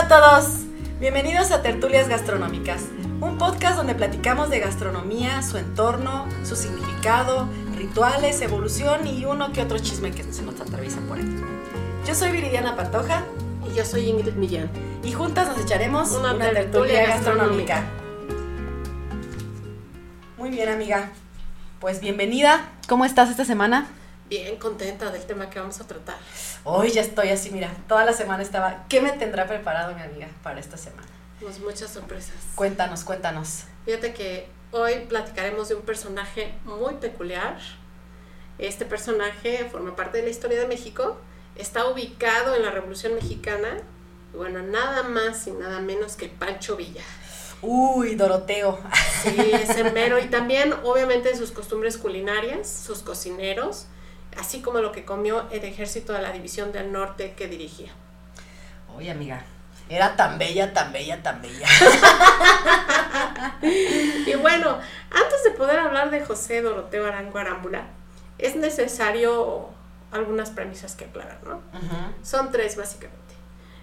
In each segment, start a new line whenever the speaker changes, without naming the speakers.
Hola a todos, bienvenidos a Tertulias Gastronómicas, un podcast donde platicamos de gastronomía, su entorno, su significado, rituales, evolución y uno que otro chisme que se nos atraviesa por ahí. Yo soy Viridiana Pantoja
Y yo soy Ingrid Millán.
y juntas nos echaremos
Una
una,
tertulia
tertulia
gastronómica.
gastronómica. Muy bien, amiga. Pues bienvenida. ¿Cómo estás esta semana?
Bien contenta del tema que vamos a tratar.
Hoy ya estoy así, mira, toda la semana estaba. ¿Qué me tendrá preparado mi amiga para esta semana?
Tenemos muchas sorpresas.
Cuéntanos, cuéntanos.
Fíjate que hoy platicaremos de un personaje muy peculiar. Este personaje forma parte de la historia de México. Está ubicado en la Revolución Mexicana. Y bueno, nada más y nada menos que Pancho Villa.
Uy, Doroteo.
Sí, ese mero. Y también, obviamente, sus costumbres culinarias, sus cocineros, así como lo que comió el ejército de la División del Norte que dirigía.
Oye, amiga. Era tan bella, tan bella, tan bella.
Y bueno, antes de poder hablar de José Doroteo Arango Arámbula, es necesario algunas premisas que aclarar, ¿no? Son tres básicamente.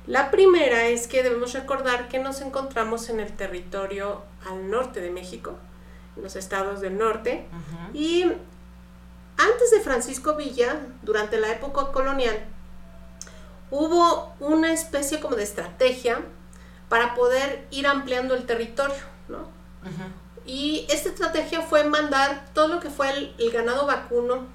La primera es que debemos recordar que nos encontramos en el territorio al norte de México, en los estados del norte, y antes de Francisco Villa, durante la época colonial, hubo una especie como de estrategia para poder ir ampliando el territorio, ¿no? Y esta estrategia fue mandar todo lo que fue el, el ganado vacuno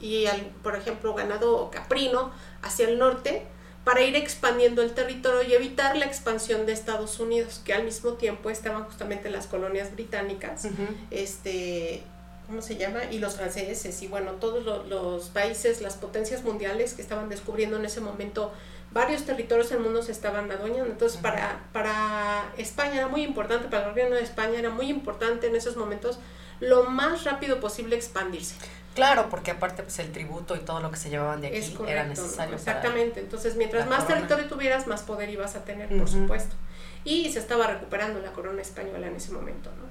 y, el, por ejemplo, ganado caprino hacia el norte para ir expandiendo el territorio y evitar la expansión de Estados Unidos, que al mismo tiempo estaban justamente las colonias británicas, este, ¿cómo se llama? Y los franceses y bueno, todos lo- los países, las potencias mundiales que estaban descubriendo en ese momento varios territorios del mundo se estaban adueñando. Entonces, para, para España era muy importante, para el gobierno de España era muy importante en esos momentos lo más rápido posible expandirse.
Claro, porque aparte pues el tributo y todo lo que se llevaban de aquí
correcto.
era necesario
Exactamente. Entonces, mientras más
corona.
territorio tuvieras, más poder ibas a tener, por supuesto. Y se estaba recuperando la corona española en ese momento, ¿no?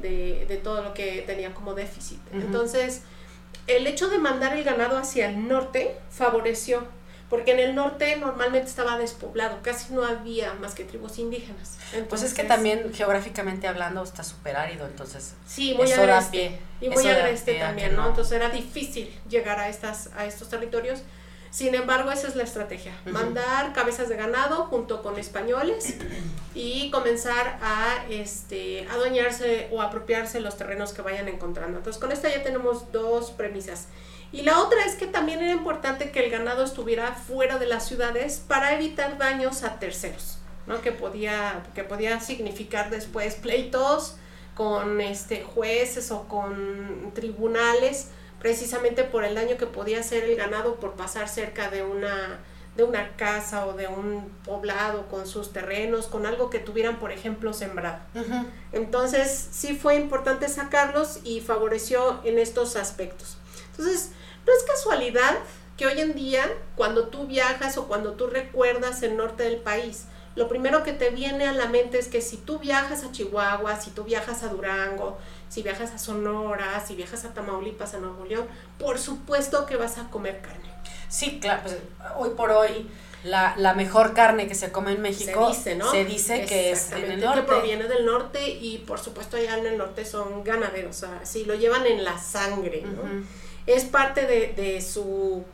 De, de todo lo que tenía como déficit. Entonces, el hecho de mandar el ganado hacia el norte favoreció, porque en el norte normalmente estaba despoblado, casi no había más que tribus indígenas.
Pues es que también geográficamente hablando está súper árido, entonces
Sí, muy agreste. Y muy agreste también, ¿no?
no.
Entonces era difícil llegar a, estas, a estos territorios. Sin embargo, esa es la estrategia. Mandar cabezas de ganado junto con españoles y comenzar a este, adueñarse o apropiarse los terrenos que vayan encontrando. Entonces, con esta ya tenemos dos premisas. Y la otra es que también era importante que el ganado estuviera fuera de las ciudades para evitar daños a terceros, ¿no? Que podía, que podía significar después pleitos con este, jueces o con tribunales, precisamente por el daño que podía hacer el ganado por pasar cerca de una, de una casa o de un poblado con sus terrenos, con algo que tuvieran, por ejemplo, sembrado. Entonces sí fue importante sacarlos y favoreció en estos aspectos. Entonces, no es casualidad que hoy en día, cuando tú viajas o cuando tú recuerdas el norte del país, lo primero que te viene a la mente es que si tú viajas a Chihuahua, si tú viajas a Durango, si viajas a Sonora, si viajas a Tamaulipas, a Nuevo León, por supuesto que vas a comer carne.
Sí, claro, pues hoy por hoy la, la mejor carne que se come en México
se dice, ¿no?
se dice que es en el norte.
que proviene del norte y por supuesto allá en el norte son ganaderos, o sea, sí, lo llevan en la sangre, ¿no? Es parte de, de su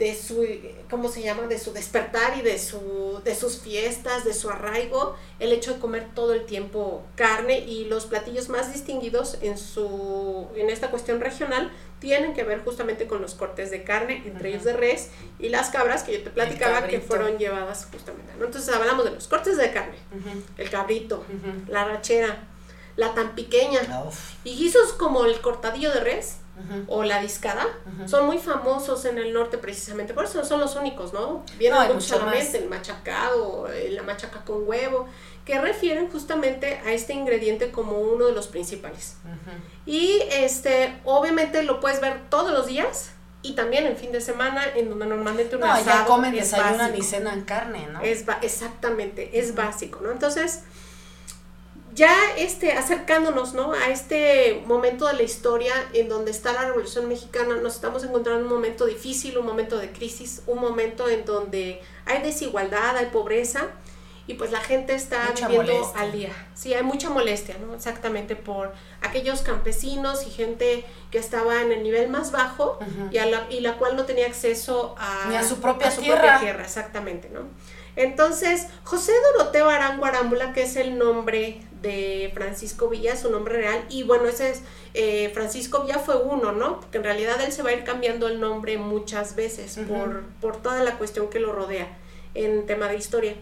de su ¿cómo se llama? de su despertar y de su de sus fiestas, de su arraigo, el hecho de comer todo el tiempo carne y los platillos más distinguidos en su en esta cuestión regional tienen que ver justamente con los cortes de carne, entre ellos de res y las cabras que yo te platicaba que fueron llevadas justamente. ¿no? Entonces hablamos de los cortes de carne, el cabrito, la rachera, la tan pequeña
Ah, uf.
y guisos como el cortadillo de res o la discada, son muy famosos en el norte precisamente, por eso no son los únicos, ¿no? Viene
No,
mucho mente el machacado, eh, la machaca con huevo, que refieren justamente a este ingrediente como uno de los principales. Y este, obviamente lo puedes ver todos los días y también en fin de semana, en donde normalmente un
No, ya comen,
es
desayunan
básico.
y cenan carne, ¿no?
Es exactamente, es básico, ¿no? Entonces, ya este, acercándonos, ¿no? A este momento de la historia en donde está la Revolución Mexicana, nos estamos encontrando en un momento difícil, un momento de crisis, un momento en donde hay desigualdad, hay pobreza, y pues la gente está
Mucha
viviendo
molestia.
al día. Sí, hay mucha molestia, ¿no? Exactamente por aquellos campesinos y gente que estaba en el nivel más bajo y, a la, y la cual no tenía acceso a,
Ni a su propia
propia
tierra.
tierra, exactamente, ¿no? Entonces, José Doroteo Arango Arámbula, que es el nombre de Francisco Villa, su nombre real, y bueno, ese es, eh, Francisco Villa fue uno, ¿no? Porque en realidad él se va a ir cambiando el nombre muchas veces por, por toda la cuestión que lo rodea en tema de historia.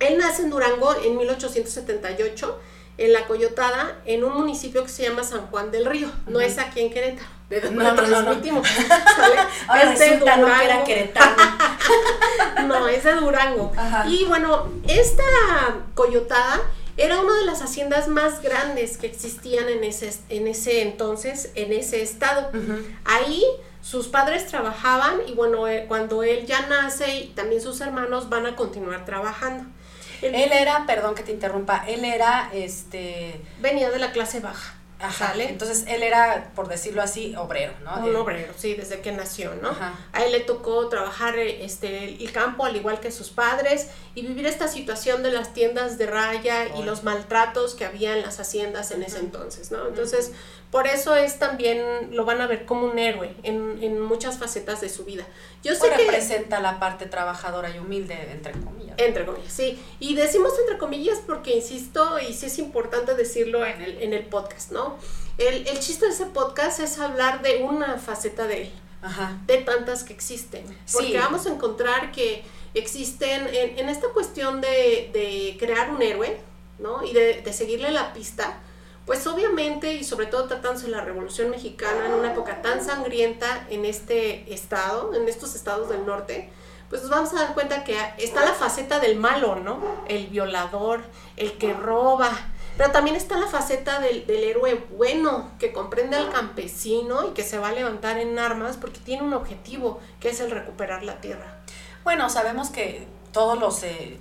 Él nace en Durango en 1878, en La Coyotada, en un municipio que se llama San Juan del Río. No es aquí en Querétaro, de donde
No, no, no, no.
transmitimos, ¿sale?
Ahora
Es de
resulta no era
Durango.
queretano.
No, es de Durango.
Ajá.
Y bueno, esta coyotada era una de las haciendas más grandes que existían en ese, en ese entonces, en ese estado. Ahí sus padres trabajaban y bueno, eh, cuando él ya nace y también sus hermanos van a continuar trabajando. Él,
Él era, perdón que te interrumpa, él era, este,
venía de la clase baja.
Ajá,
¿Sale?
entonces él era, por decirlo así, obrero, ¿no?
Un obrero, sí, desde que nació, ¿no?
Ajá.
A él le tocó trabajar eh, este, el campo al igual que sus padres y vivir esta situación de las tiendas de raya y los maltratos que había en las haciendas en ese
Ujú.
entonces, ¿no? Entonces, por eso es también, lo van a ver como un héroe en, en muchas facetas de su vida. Yo sé que...
representa la parte trabajadora y humilde, entre comillas.
Entre comillas, sí. Y decimos entre comillas porque, insisto, y sí es importante decirlo en el, en el podcast, ¿no? El, el chiste de ese podcast es hablar de una faceta de él
Ajá.
de tantas que existen. Porque
Sí.
vamos a encontrar que existen en, en esta cuestión de, de crear un héroe, ¿no? Y de, de seguirle la pista, pues obviamente, y sobre todo tratándose de la Revolución Mexicana en una época tan sangrienta en este estado, en estos estados del norte, pues nos vamos a dar cuenta que está la faceta del malo, ¿no? El violador, el que roba, pero también está la faceta del, del héroe bueno, que comprende al campesino y que se va a levantar en armas porque tiene un objetivo, que es el recuperar la tierra.
Bueno, sabemos que todos los, eh,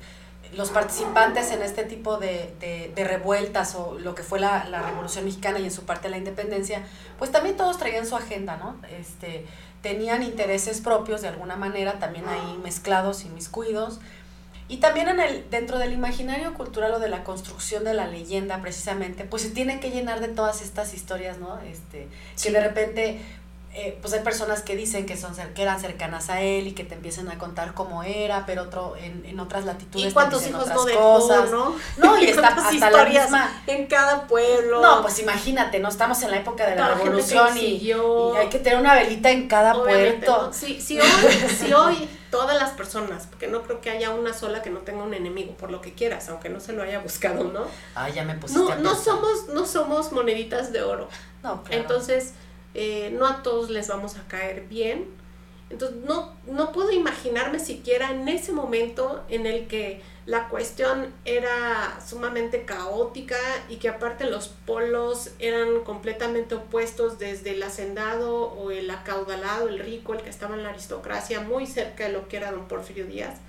los participantes en este tipo de, de- de revueltas o lo que fue la, la Revolución Mexicana y en su parte la independencia, pues también todos traían su agenda, ¿no? Este, tenían intereses propios de alguna manera, también ahí mezclados y miscuidos. Y también en el, dentro del imaginario cultural o de la construcción de la leyenda, precisamente, pues se tiene que llenar de todas estas historias, ¿no? Este,
Sí.
que de repente, eh, pues hay personas que dicen que, son, que eran cercanas a él y que te empiezan a contar cómo era, pero otro, en, en otras latitudes
¿Y
te
cuántos
dicen
hijos
otras
no dejó,
cosas.
no?
No, y está hasta la misma...
en cada pueblo.
No, pues imagínate, ¿no? Estamos en la época de la, revolución y, hay que tener una velita en cada
Obviamente,
puerto.
¿no? Si, si hoy, si hoy todas las personas, porque no creo que haya una sola que no tenga un enemigo, por lo que quieras, aunque no se lo haya buscado, ¿no?
Ay, ya me pusiste
No,
a
no somos, no somos moneditas de oro.
No, claro.
Entonces, eh, no a todos les vamos a caer bien. Entonces, no, no puedo imaginarme siquiera en ese momento en el que la cuestión era sumamente caótica y que aparte los polos eran completamente opuestos desde el hacendado o el acaudalado, el rico, el que estaba en la aristocracia, muy cerca de lo que era don Porfirio Díaz,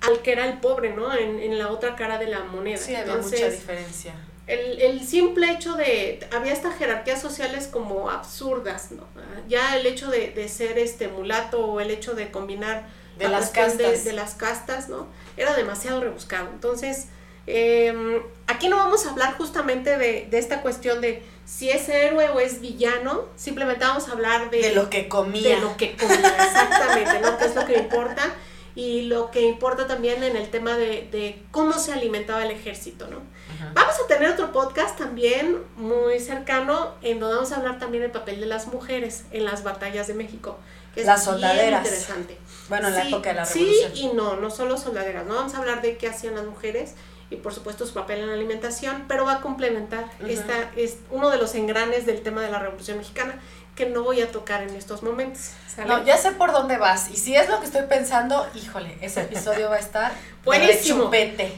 al que era el pobre, ¿no? En, en la otra cara de la moneda.
sí, había mucha diferencia.
El, el simple hecho de, había estas jerarquías sociales como absurdas, ¿no? Ya el hecho de, de ser este mulato o el hecho de combinar
De
la
las
de-
castas.
De, las castas, ¿no? Era demasiado rebuscado. Entonces, eh, aquí no vamos a hablar justamente de, de esta cuestión de si es héroe o es villano, simplemente vamos a hablar de,
de lo que comía.
de lo que comía, exactamente, ¿no? Que es lo que importa. Y lo que importa también en el tema de, de cómo se alimentaba el ejército, ¿no?
Ajá.
Vamos a tener otro podcast también muy cercano en donde vamos a hablar también del papel de las mujeres en las batallas de México. Que es
Las
bien
soldaderas.
interesante.
Bueno, en la
Sí,
época de la
sí
revolución.
y no, no solo soldaderas, no vamos a hablar de qué hacían las mujeres y por supuesto su papel en la alimentación, pero va a complementar esta es uno de los engranes del tema de la Revolución Mexicana, que no voy a tocar en estos momentos. ¿sale?
No, ya sé por dónde vas. Y si es lo que estoy pensando, híjole, ese episodio va a estar
Buenísimo.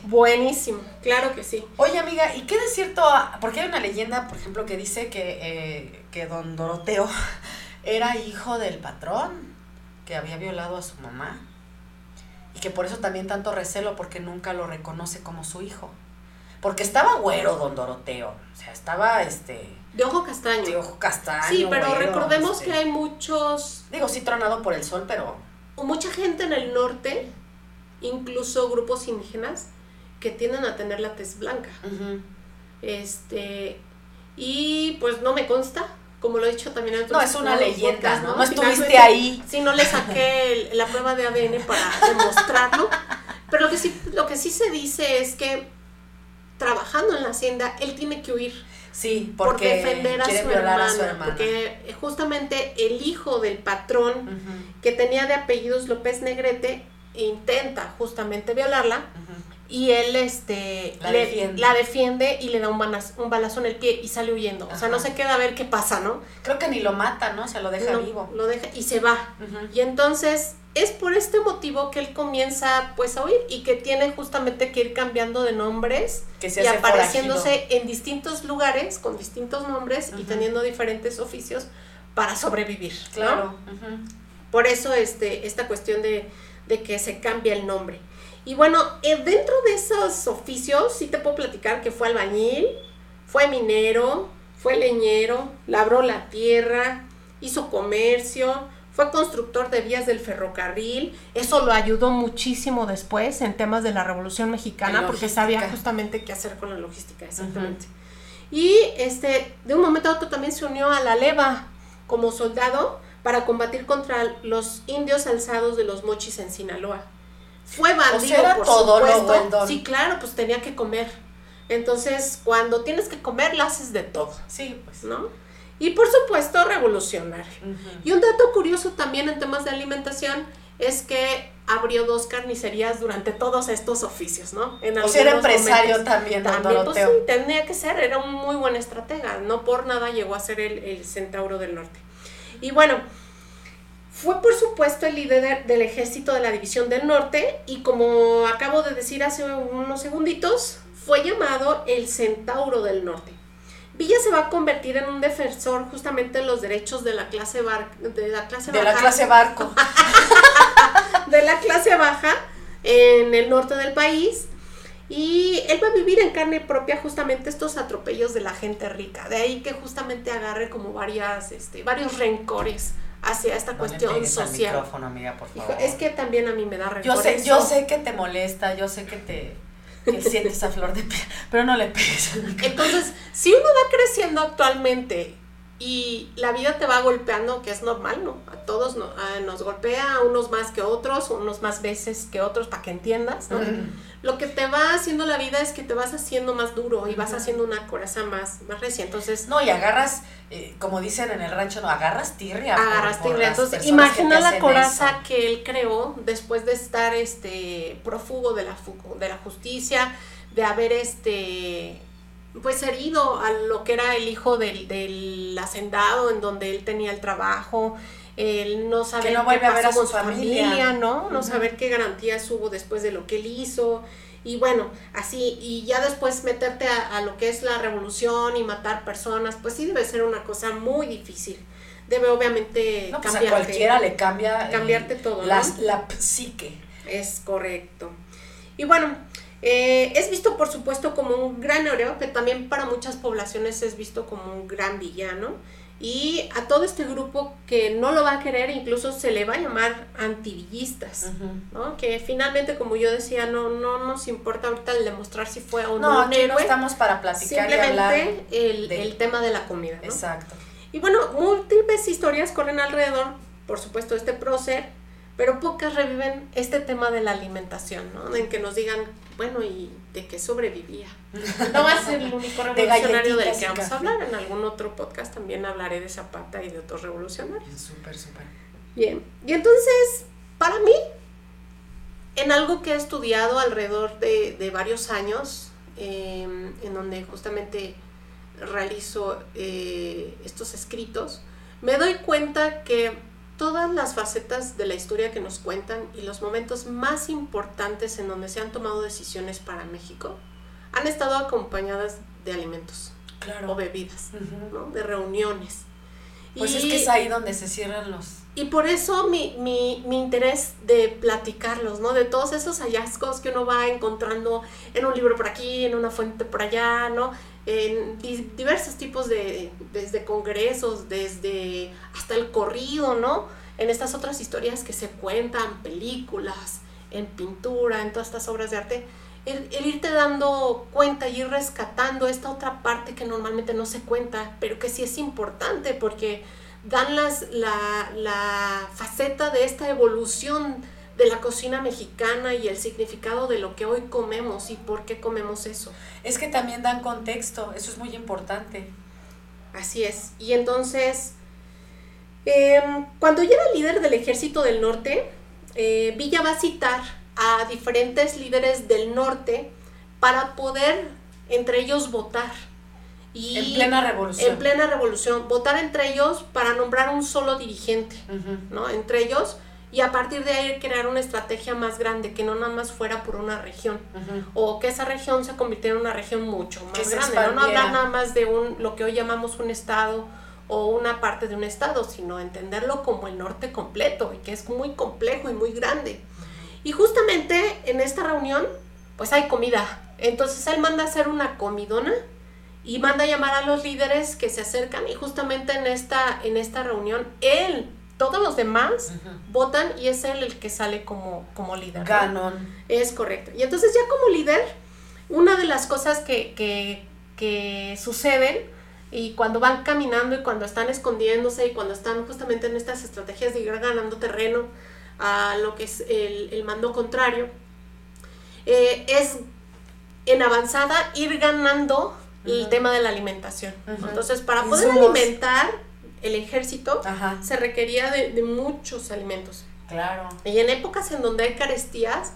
Buenísimo, claro que sí.
Oye, amiga, ¿y qué de cierto? Porque hay una leyenda, por ejemplo, que dice que, eh, que don Doroteo era hijo del patrón, que había violado a su mamá. Y que por eso también tanto recelo, porque nunca lo reconoce como su hijo. Porque estaba güero don Doroteo. O sea, estaba este.
De ojo castaño.
de ojo castaño.
sí, pero
güero,
recordemos
este,
que hay muchos,
Digo, sí tronado por el sol, pero.
o mucha gente en el norte, incluso grupos indígenas, que tienden a tener la tez blanca. Este, y pues no me consta, como lo he dicho también en otros
No, es una leyenda, ¿no? No estuviste ahí.
Sí, no le saqué el- la prueba de ADN para demostrarlo. Pero lo que sí, lo que sí se dice es que trabajando en la hacienda, él tiene que huir
Sí,
por
porque
defender a su, hermana,
a su hermana.
Porque justamente el hijo del patrón que tenía de apellidos López Negrete intenta justamente violarla. Y él este
La
le-
defiende.
la defiende y le da un balazo, un balazo en el pie y sale huyendo. O sea, no se queda a ver qué pasa, ¿no?
Creo que ni lo mata, ¿no? Se lo deja
No,
vivo.
Lo deja y se va. Y entonces es por este motivo que él comienza pues a huir y que tiene justamente que ir cambiando de nombres
Que se
y
hace
apareciéndose en distintos lugares con distintos nombres y teniendo diferentes oficios para sobrevivir. ¿no?
Claro.
Por eso este, esta cuestión de, de que se cambia el nombre. Y bueno, eh, dentro de esos oficios sí te puedo platicar que fue albañil, fue minero, fue leñero, labró la tierra, hizo comercio, fue constructor de vías del ferrocarril. Eso lo ayudó muchísimo después en temas de la Revolución Mexicana porque sabía justamente qué hacer con la logística, exactamente. Y este, de un momento a otro también se unió a la leva como soldado para combatir contra los indios alzados de los mochis en Sinaloa. Fue bandido,
sea, era
por
todo lo
supuesto.
don.
Sí, claro, pues tenía que comer. Entonces, cuando tienes que comer, lo haces de todo,
Sí, pues.
¿no? Y por supuesto, revolucionario.
Ujú.
Y un dato curioso también en temas de alimentación es que abrió dos carnicerías durante todos estos oficios, ¿no? En
O sea, era empresario
momentos.
también, don
También, pues sí, tenía que ser, era un muy buen estratega, no por nada llegó a ser el, el centauro del norte. Y bueno, fue por supuesto el líder del ejército de la División del Norte y como acabo de decir hace unos segunditos, fue llamado el centauro del norte. Villa se va a convertir en un defensor justamente de los derechos de la clase, bar- de la clase
De la clase barco.
de la clase baja en el norte del país. Y él va a vivir en carne propia justamente estos atropellos de la gente rica. De ahí que justamente agarre como varias, este, varios rencores hacia esta
No le
cuestión
al
social.
micrófono, amiga, por
Hijo,
favor.
es que también a mí me da rencor.
Yo sé, yo sé que te molesta, yo sé que te que sientes a flor de piel, pero no le pegues.
Entonces, si uno va creciendo actualmente y la vida te va golpeando, que es normal, ¿no? A todos no- a- nos golpea, a unos más que otros, unos más veces que otros, para que entiendas, ¿no? Lo que te va haciendo la vida es que te vas haciendo más duro y vas haciendo una coraza más, más recia. Entonces,
No, y agarras, eh, como dicen en el rancho, no, agarras tirria. por-
agarraste
por las
Entonces, imagina la coraza
eso.
que él creó después de estar este prófugo de la, de la justicia, de haber este pues herido a lo que era el hijo del, del hacendado en donde él tenía el trabajo, el no saber
no
qué
vuelve a ver a
pasó
su
con
familia.
¿no? No saber qué garantías hubo después de lo que él hizo. Y bueno, así, y ya después meterte a, a lo que es la revolución y matar personas, pues sí debe ser una cosa muy difícil. Debe obviamente
No, pues a cualquiera le cambia.
cambiarte todo, ¿no?
las- La psique.
Es correcto. Y bueno, eh, es visto por supuesto como un gran héroe, que también para muchas poblaciones es visto como un gran villano. Y a todo este grupo que no lo va a querer, incluso se le va a llamar antivillistas. ¿no? Que finalmente, como yo decía, no, no nos importa ahorita el demostrar si fue o no,
No, aquí no estamos para platicar y hablar.
simplemente el,
de-
el tema de la comida. ¿no?
Exacto.
Y bueno, múltiples historias corren alrededor, por supuesto, de este prócer, pero pocas reviven este tema de la alimentación, ¿no? En que nos digan, bueno, ¿y de qué sobrevivía? No va a ser el único revolucionario del que vamos a hablar. En algún otro podcast también hablaré de Zapata y de otros revolucionarios.
Súper, súper.
Bien, y entonces, para mí, en algo que he estudiado alrededor de, de varios años, eh, en donde justamente realizo eh, estos escritos, me doy cuenta que todas las facetas de la historia que nos cuentan y los momentos más importantes en donde se han tomado decisiones para México han estado acompañadas de alimentos
Claro.
o bebidas. ¿no? de reuniones.
Pues
Y-
es que es ahí donde se cierran los...
y por eso mi, mi, mi interés de platicarlos, ¿no? De todos esos hallazgos que uno va encontrando en un libro por aquí, en una fuente por allá, ¿no? En di- diversos tipos de, desde congresos, desde hasta el corrido, ¿no? En estas otras historias que se cuentan, películas, en pintura, en todas estas obras de arte. El, el irte dando cuenta y ir rescatando esta otra parte que normalmente no se cuenta, pero que sí es importante porque dan las, la, la faceta de esta evolución de la cocina mexicana y el significado de lo que hoy comemos y por qué comemos eso.
Es que también dan contexto, eso es muy importante.
Así es. Y entonces, em, cuando ya era líder del ejército del norte, eh, Villa va a citar a diferentes líderes del norte para poder entre ellos votar. Y
En plena revolución.
En plena revolución, votar entre ellos para nombrar un solo dirigente. ¿no? Entre ellos y a partir de ahí crear una estrategia más grande que no nada más fuera por una región o que esa región se convirtiera en una región mucho
Que
más
se
grande, ¿no? no hablar nada más de un lo que hoy llamamos un estado o una parte de un estado, sino entenderlo como el norte completo y que es muy complejo y muy grande. Y justamente en esta reunión pues hay comida. Entonces él manda a hacer una comidona y manda a llamar a los líderes que se acercan y justamente en esta en esta reunión él todos los demás votan y es él el que sale como, como líder. ¿no?
Ganon.
Es correcto. Y entonces ya como líder, una de las cosas que, que, que suceden y cuando van caminando y cuando están escondiéndose y cuando están justamente en estas estrategias de ir ganando terreno a lo que es el, el mando contrario, eh, es en avanzada ir ganando el tema de la alimentación. Entonces, para poder
Insumos.
alimentar el ejército,
Ajá,
se requería de, de muchos alimentos.
claro.
Y en épocas en donde hay carestías,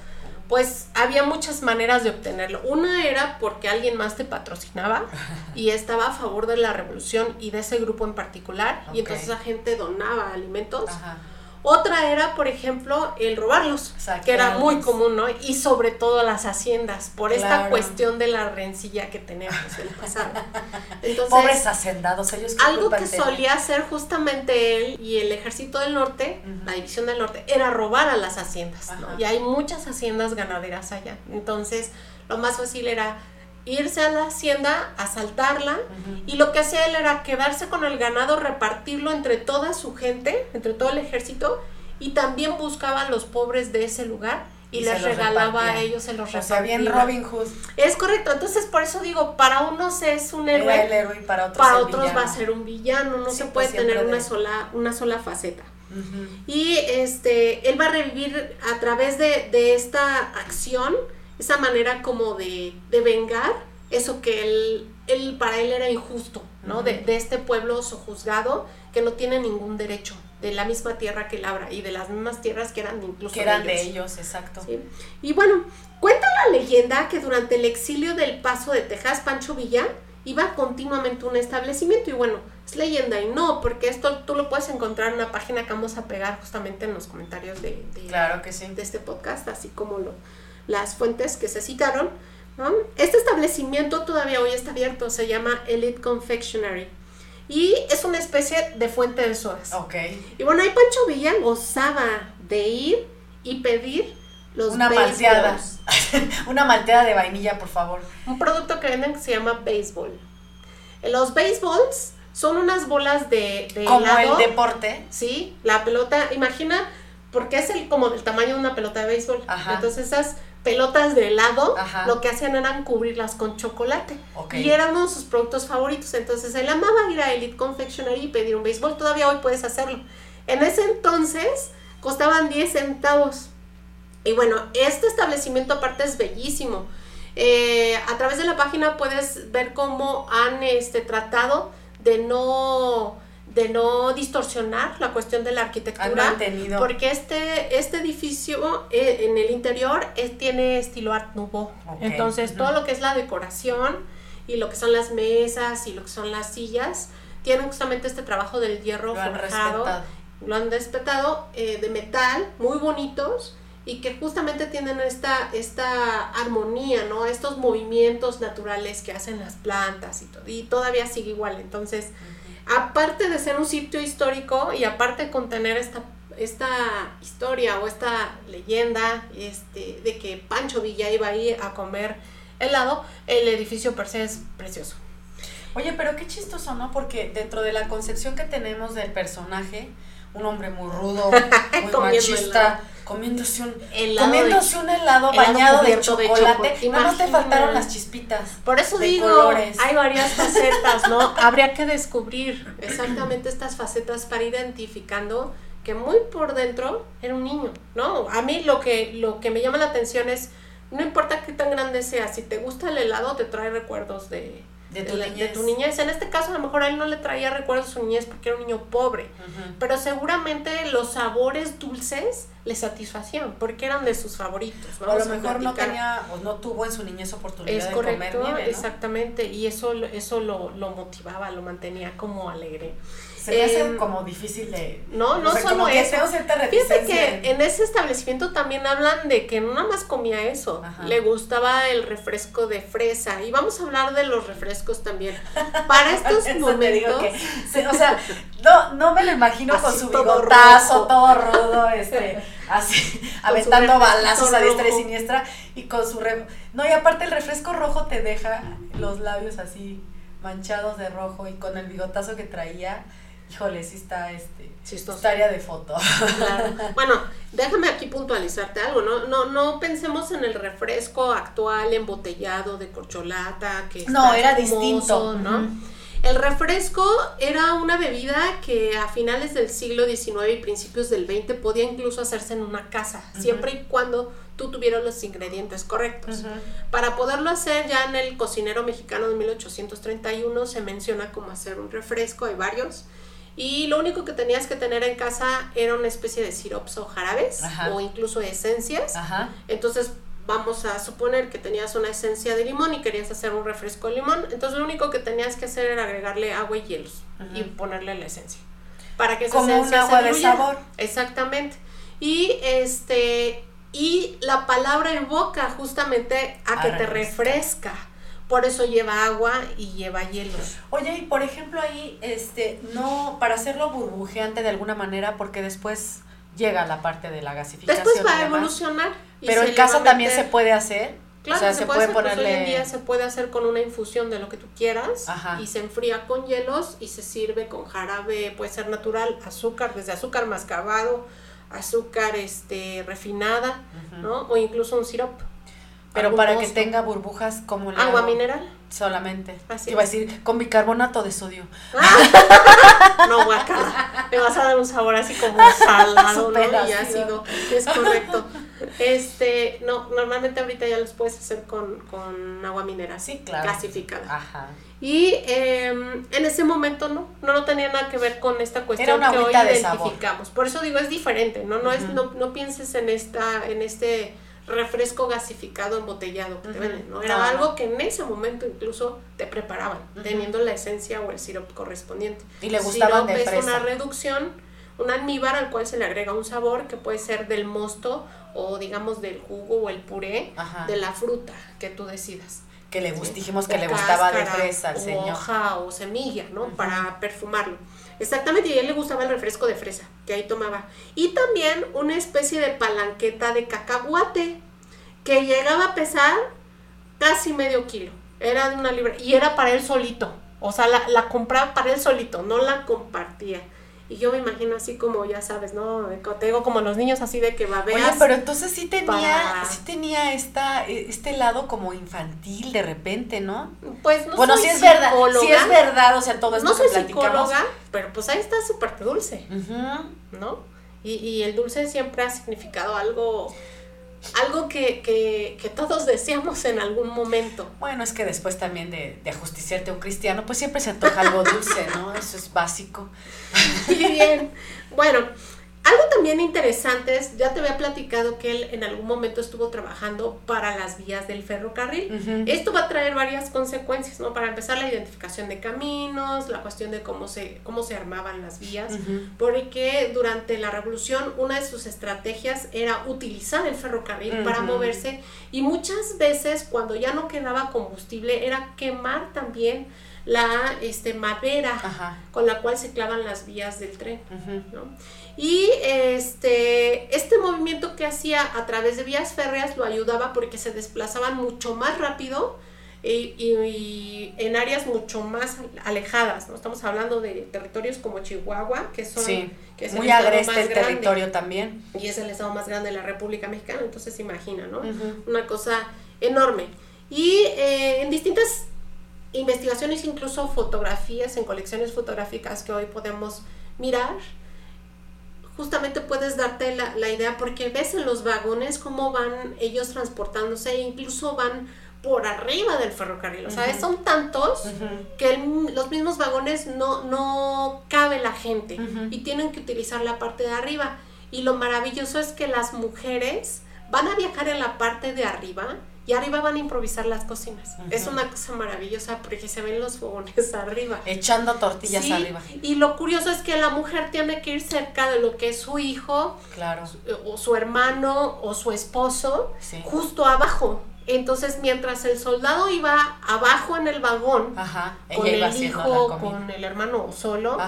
pues había muchas maneras de obtenerlo. Una era porque alguien más te patrocinaba y estaba a favor de la revolución y de ese grupo en particular, y entonces la gente donaba alimentos.
Ajá.
Otra era, por ejemplo, el robarlos, que era muy común, ¿no? Y sobre todo las haciendas, por esta cuestión de la rencilla que tenemos en el pasado. Entonces,
Pobres hacendados, ellos qué
algo que solía hacer justamente él y el ejército del norte, la división del norte, era robar a las haciendas, ¿no? Y hay muchas haciendas ganaderas allá. Entonces, lo más fácil era irse a la hacienda, asaltarla,
Ujú.
y lo que hacía él era quedarse con el ganado, repartirlo entre toda su gente, entre todo el ejército, y también buscaba a los pobres de ese lugar y,
Y
les regalaba a
repartía.
ellos, se los
O sea, bien
repartía.
Robin Hood.
Es correcto, entonces por eso digo, para unos es un héroe,
Era el héroe y para otros
para otros va a ser un villano, no
Sí,
se
pues,
puede
siempre
tener una
de-
sola, una sola faceta.
Ujú.
Y este, él va a revivir a través de, de esta acción, esa manera como de, de vengar eso que él, él, para él era injusto, ¿no? De, de este pueblo sojuzgado que no tiene ningún derecho, de la misma tierra que labra y de las mismas tierras que eran incluso
Que eran de ellos, exacto.
¿sí? Y bueno, cuenta la leyenda que durante el exilio del Paso de Texas, Pancho Villa iba continuamente a un establecimiento y bueno, es leyenda y no, porque esto tú lo puedes encontrar en una página que vamos a pegar justamente en los comentarios de, de-
Claro que sí.
de este podcast, así como lo- las fuentes que se citaron. ¿no? Este establecimiento todavía hoy está abierto, se llama Elite Confectionery y es una especie de fuente de sodas.
Ok.
Y bueno, ahí Pancho Villa gozaba de ir y pedir los
Una malteada. Una malteada de vainilla, por favor.
Un producto que venden que se llama baseball. Los baseballs son unas bolas de, de
Como
helado.
el deporte.
Sí, la pelota, imagina, porque es el como del tamaño de una pelota de béisbol.
Ajá.
Entonces esas pelotas de helado,
Ajá.
lo que hacían eran cubrirlas con chocolate. Y era uno de sus productos favoritos. Entonces él amaba ir a Elite Confectionery y pedir un béisbol. Todavía hoy puedes hacerlo. En ese entonces costaban 10 centavos. Y bueno, este establecimiento aparte es bellísimo. Eh, a través de la página puedes ver cómo han este, tratado de no, de no distorsionar la cuestión de la
Han
arquitectura.
mantenido.
Porque este, este edificio eh, en el interior eh, tiene estilo Art Nouveau.
Ok,
Entonces,
ujú.
todo lo que es la decoración y lo que son las mesas y lo que son las sillas tienen justamente este trabajo del hierro
Lo han
forjado,
respetado.
lo han despetado eh, de metal, muy bonitos y que justamente tienen esta, esta armonía, ¿no? Estos movimientos naturales que hacen las plantas y, todo, y todavía sigue igual. Entonces, aparte de ser un sitio histórico y aparte de contener esta, esta historia o esta leyenda este, de que Pancho Villa iba ahí a comer helado, el edificio per se es precioso.
Oye, pero qué chistoso, ¿no? Porque dentro de la concepción que tenemos del personaje, un hombre muy rudo, muy
Comiendo
machista, comiéndose un
Helado
comiéndose un helado
helado
bañado de chocolate.
chocolate.
Nada más te faltaron las chispitas.
Por eso
de
digo,
colores.
hay varias facetas, ¿no? Habría que descubrir exactamente estas facetas para ir identificando que muy por dentro era un niño, ¿no? A mí lo que, lo que me llama la atención es, no importa qué tan grande sea, si te gusta el helado, te trae recuerdos de,
De tu niñez.
tu niñez. En este caso, a lo mejor a él no le traía recuerdos de su niñez porque era un niño pobre, pero seguramente los sabores dulces le satisfacían porque eran de sus favoritos.
O a lo mejor no tenía, o no tuvo en su niñez oportunidad
Es
de comer
correcto,
nieve, ¿no?
exactamente, y eso, eso lo, lo motivaba, lo mantenía como alegre.
Se me hace
Em,
como difícil de...
No, no solo eso. Fíjate que en ese establecimiento también hablan de que no nada más comía eso,
Ajá.
le gustaba el refresco de fresa, y vamos a hablar de los refrescos también. Para estos momentos,
que, o sea, no, no me lo imagino con su bigotazo, todo rudo, este, así, aventando balazos a diestra y siniestra y con su re- no y aparte el refresco rojo te deja los labios así manchados de rojo y con el bigotazo que traía, híjole, sí está este,
Chistoso.
estaría de foto.
Claro. Bueno, déjame aquí puntualizarte algo, ¿no? No, no pensemos en el refresco actual embotellado de corcholata, que
No,
está
era distinto,
¿no? El refresco era una bebida que a finales del siglo XIX y principios del XX podía incluso hacerse en una casa, siempre y cuando tú tuvieras los ingredientes correctos. Para poderlo hacer ya en el cocinero mexicano de 1831 se menciona cómo hacer un refresco, hay varios. Y lo único que tenías que tener en casa era una especie de sirops o jarabes
Ajá.
o incluso esencias.
Ajá.
Entonces vamos a suponer que tenías una esencia de limón y querías hacer un refresco de limón. Entonces lo único que tenías que hacer era agregarle agua y hielos y ponerle la esencia. Para que esa
Como un
esencia se
agua de
diluyera.
sabor.
Exactamente. Y este y la palabra evoca justamente a
A
que te refresca. Por eso lleva agua y lleva hielos.
Oye, y por ejemplo ahí, este, no, para hacerlo burbujeante de alguna manera, porque después llega la parte de la gasificación.
Después va a evolucionar. y
Pero en casa también se puede hacer.
Claro,
o sea,
se,
se,
puede, hacer, pues,
ponerle.
hoy en día se puede hacer con una infusión de lo que tú quieras
Ajá.
y se enfría con hielos y se sirve con jarabe, puede ser natural, azúcar, desde azúcar mascabado, azúcar este refinada. ¿no? O incluso un sirope.
Pero para que tenga burbujas como le
agua mineral.
Solamente.
Así
Iba a decir con bicarbonato de sodio.
No, guacala. Le vas a dar un sabor así como salado, ¿no? Y
ácido.
Es correcto. Este, no, normalmente ahorita ya los puedes hacer con, con agua mineral.
Sí, claro.
Gasificada.
Ajá.
Y em, en ese momento no, no, no tenía nada que ver con esta cuestión que hoy
sabor.
identificamos. Por eso digo, es diferente, ¿no? No, es, no, no pienses en esta, en este refresco gasificado embotellado que te venden, ¿no? Era algo que en ese momento incluso te preparaban, teniendo la esencia o el sirope correspondiente.
Y le gustaban
Sirope
de
es
fresa.
una reducción, un almíbar al cual se le agrega un sabor que puede ser del mosto o digamos del jugo o el puré
Ajá.
de la fruta que tú decidas
Que le gust- dijimos que
o
le gustaba de fresa al
o
señor.
hoja o semilla, ¿no? Para perfumarlo. Exactamente, y a él le gustaba el refresco de fresa, que ahí tomaba. Y también una especie de palanqueta de cacahuate, que llegaba a pesar casi medio kilo. Era de una libra, y era para él solito. O sea, la, la compraba para él solito, no la compartía. Y yo me imagino así como, ya sabes, ¿no? Te digo como los niños así de que babeas.
Oye, pero entonces sí tenía,
para-
sí tenía esta, este lado como infantil de repente, ¿no?
Pues no
bueno,
soy
sí es verdad, sí es verdad, o sea, todo esto
No soy
que platicamos.
psicóloga, pero pues ahí está súper dulce.
Ujú.
¿no? Y, y el dulce siempre ha significado algo, algo que, que, que todos deseamos en algún momento.
Bueno, es que después también de, de ajusticiarte a un cristiano, pues siempre se antoja algo dulce, ¿no? Eso es básico.
Y bien, bueno, algo también interesante es, ya te había platicado que él en algún momento estuvo trabajando para las vías del ferrocarril. Esto va a traer varias consecuencias, ¿no? Para empezar, la identificación de caminos, la cuestión de cómo se, cómo se armaban las vías, porque durante la revolución una de sus estrategias era utilizar el ferrocarril para moverse y muchas veces cuando ya no quedaba combustible era quemar también la este, madera con la cual se clavan las vías del tren. Y este, este movimiento que hacía a través de vías férreas lo ayudaba porque se desplazaban mucho más rápido y, en áreas mucho más alejadas. ¿no? Estamos hablando de territorios como Chihuahua, que son... que es
muy agreste el territorio también.
Y es el estado más grande de la República Mexicana, entonces imagina, ¿no? Una cosa enorme. Y eh, en distintas investigaciones, incluso fotografías en colecciones fotográficas que hoy podemos mirar, justamente puedes darte la, la, idea porque ves en los vagones cómo van ellos transportándose e incluso van por arriba del ferrocarril. O sea, son tantos que los mismos vagones no, no cabe la gente y tienen que utilizar la parte de arriba. Y lo maravilloso es que las mujeres van a viajar en la parte de arriba y arriba van a improvisar las cocinas. Es una cosa maravillosa porque se ven los fogones arriba.
Echando tortillas arriba.
Y lo curioso es que la mujer tiene que ir cerca de lo que es su hijo,
claro.
o su hermano, o su esposo, justo abajo. Entonces, mientras el soldado iba abajo en el vagón, con el hijo, con el hermano solo,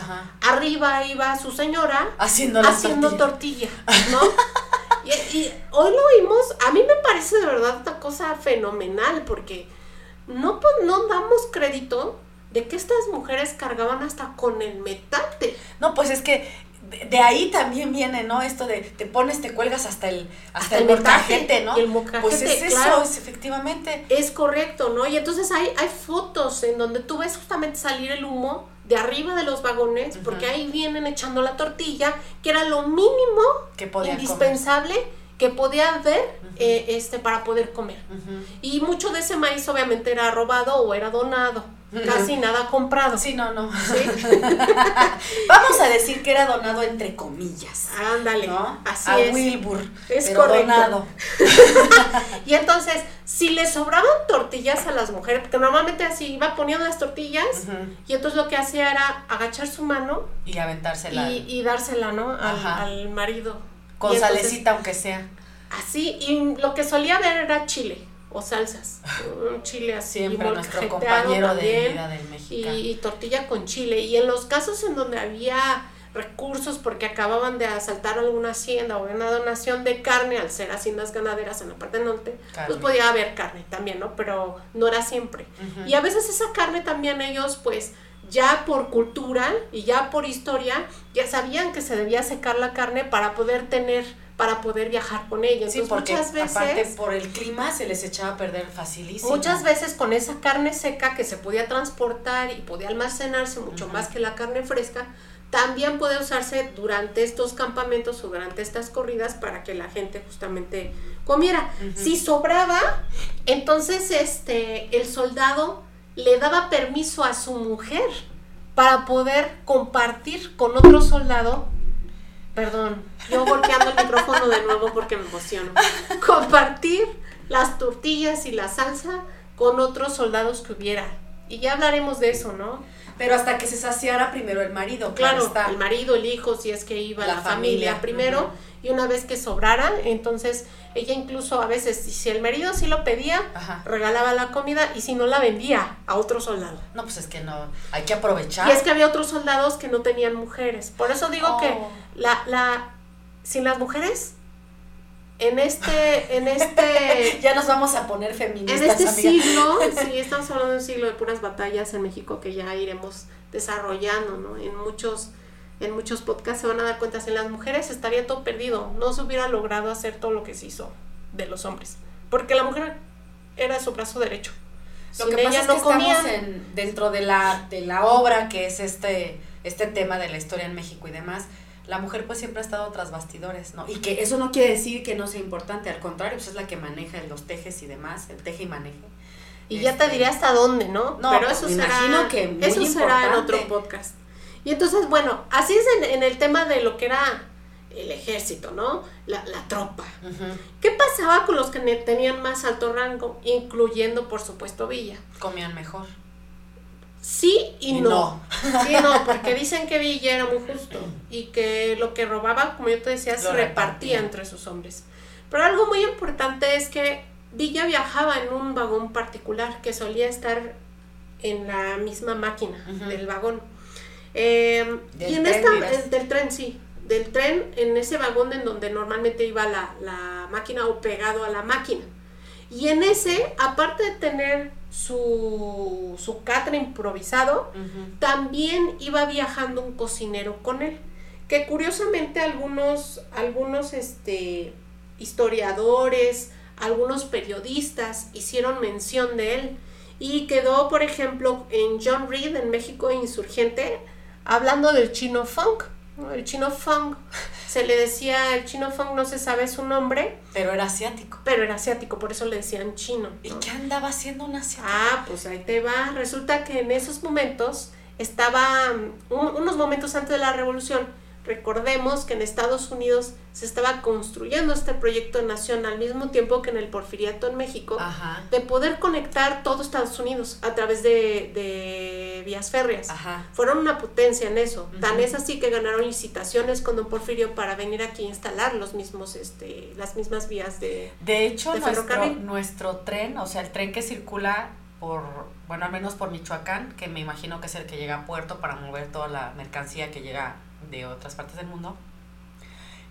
arriba iba su señora
haciendo,
haciendo tortilla, ¿no? Y, hoy lo vimos, a mí me parece de verdad una cosa fenomenal porque no, pues, no damos crédito de que estas mujeres cargaban hasta con el metate.
No, pues es que de, ahí también viene, ¿no? Esto de te pones, te cuelgas hasta el, hasta, el, mocajete, ¿no?
El pues
es eso, efectivamente.
Es correcto, ¿no? Y entonces hay, hay fotos en donde tú ves justamente salir el humo de arriba de los vagones, porque ahí vienen echando la tortilla, que era lo mínimo
que podía
indispensable que podía haber eh, este, para poder comer. Y mucho de ese maíz obviamente era robado o era donado. Casi nada comprado.
Sí, no, no. Vamos a decir que era donado entre comillas.
Ándale. ¿no? Así
a
es.
Wilbur. Es correcto. Donado.
y entonces, si le sobraban tortillas a las mujeres, porque normalmente así iba poniendo las tortillas, y entonces lo que hacía era agachar su mano
y aventársela.
Y, y dársela, ¿no? Al, al marido.
Con salecita, aunque sea.
Así, y lo que solía ver era chile o salsas. Un chile así.
Siempre nuestro compañero de vida del mexicano.
Y, tortilla con chile. Y en los casos en donde había recursos porque acababan de asaltar alguna hacienda o una donación de carne, al ser haciendas ganaderas en la parte norte, pues podía haber carne también, ¿no? Pero no era siempre. Y a veces esa carne también ellos, pues, ya por cultura y ya por historia, ya sabían que se debía secar la carne para poder tener para poder viajar con ella.
sí, porque muchas veces, aparte por el clima se les echaba a perder facilísimo.
Muchas veces con esa carne seca que se podía transportar y podía almacenarse mucho más que la carne fresca, también puede usarse durante estos campamentos o durante estas corridas para que la gente justamente comiera. Si sobraba, entonces este el soldado le daba permiso a su mujer para poder compartir con otro soldado Perdón, yo golpeando el micrófono de nuevo porque me emociono. Compartir las tortillas y la salsa con otros soldados que hubiera. Y ya hablaremos de eso, ¿no?
Pero hasta que se saciara primero el marido.
Claro, el marido, el hijo, si es que iba la, familia, primero. Y una vez que sobrara, entonces ella incluso a veces, si el marido sí lo pedía, regalaba la comida y si no la vendía a otro soldado.
No, pues es que no, hay que aprovechar.
Y es que había otros soldados que no tenían mujeres. Por eso digo que oh. la, la, sin las mujeres, en este, en este...
ya nos vamos a poner feministas.
En este siglo, sí, estamos hablando de un siglo de puras batallas en México que ya iremos desarrollando, ¿no? En muchos en muchos podcasts se van a dar cuenta, en las mujeres estaría todo perdido, no se hubiera logrado hacer todo lo que se hizo de los hombres, porque la mujer era su brazo derecho.
Lo que pasa es que estamos en, dentro de la, de la obra que es este, este tema de la historia en México y demás, la mujer pues siempre ha estado tras bastidores, ¿no? Y que eso no quiere decir que no sea importante, al contrario, pues es la que maneja los tejes y demás, el teje y maneje.
Y ya te diré hasta dónde, ¿no?
No, pero eso será, imagino que
eso será en otro podcast. Y entonces, bueno, así es en, el tema de lo que era el ejército, ¿no? La, la tropa. ¿Qué pasaba con los que tenían más alto rango, incluyendo, por supuesto, Villa?
Comían mejor.
Sí y, no. Sí no, porque dicen que Villa era muy justo y que lo que robaba, como yo te decía, se repartía entre sus hombres. Pero algo muy importante es que Villa viajaba en un vagón particular que solía estar en la misma máquina del vagón. Em, y en esta, del tren, sí, del tren, en ese vagón en donde normalmente iba la, la máquina o pegado a la máquina. Y en ese, aparte de tener su, su catre improvisado, también iba viajando un cocinero con él. Que curiosamente algunos, algunos este, historiadores, algunos periodistas hicieron mención de él. Y quedó, por ejemplo, en John Reed, en México Insurgente, hablando del chino funk. El chino funk se le decía, el chino funk no se sabe su nombre.
Pero era asiático.
Pero era asiático, por eso le decían chino.
¿Y qué andaba haciendo un asiático?
Ah, pues ahí te va. Resulta que en esos momentos estaba, unos momentos antes de la revolución, Recordemos que en Estados Unidos se estaba construyendo este proyecto de nación al mismo tiempo que en el Porfiriato en México, de poder conectar todo Estados Unidos a través de, vías férreas. Fueron una potencia en eso. Tan es así que ganaron licitaciones con Don Porfirio para venir aquí a instalar los mismos, este, las mismas vías de
De hecho, nuestro, nuestro tren, o sea, el tren que circula por, bueno, al menos por Michoacán, que me imagino que es el que llega a puerto para mover toda la mercancía que llega de otras partes del mundo,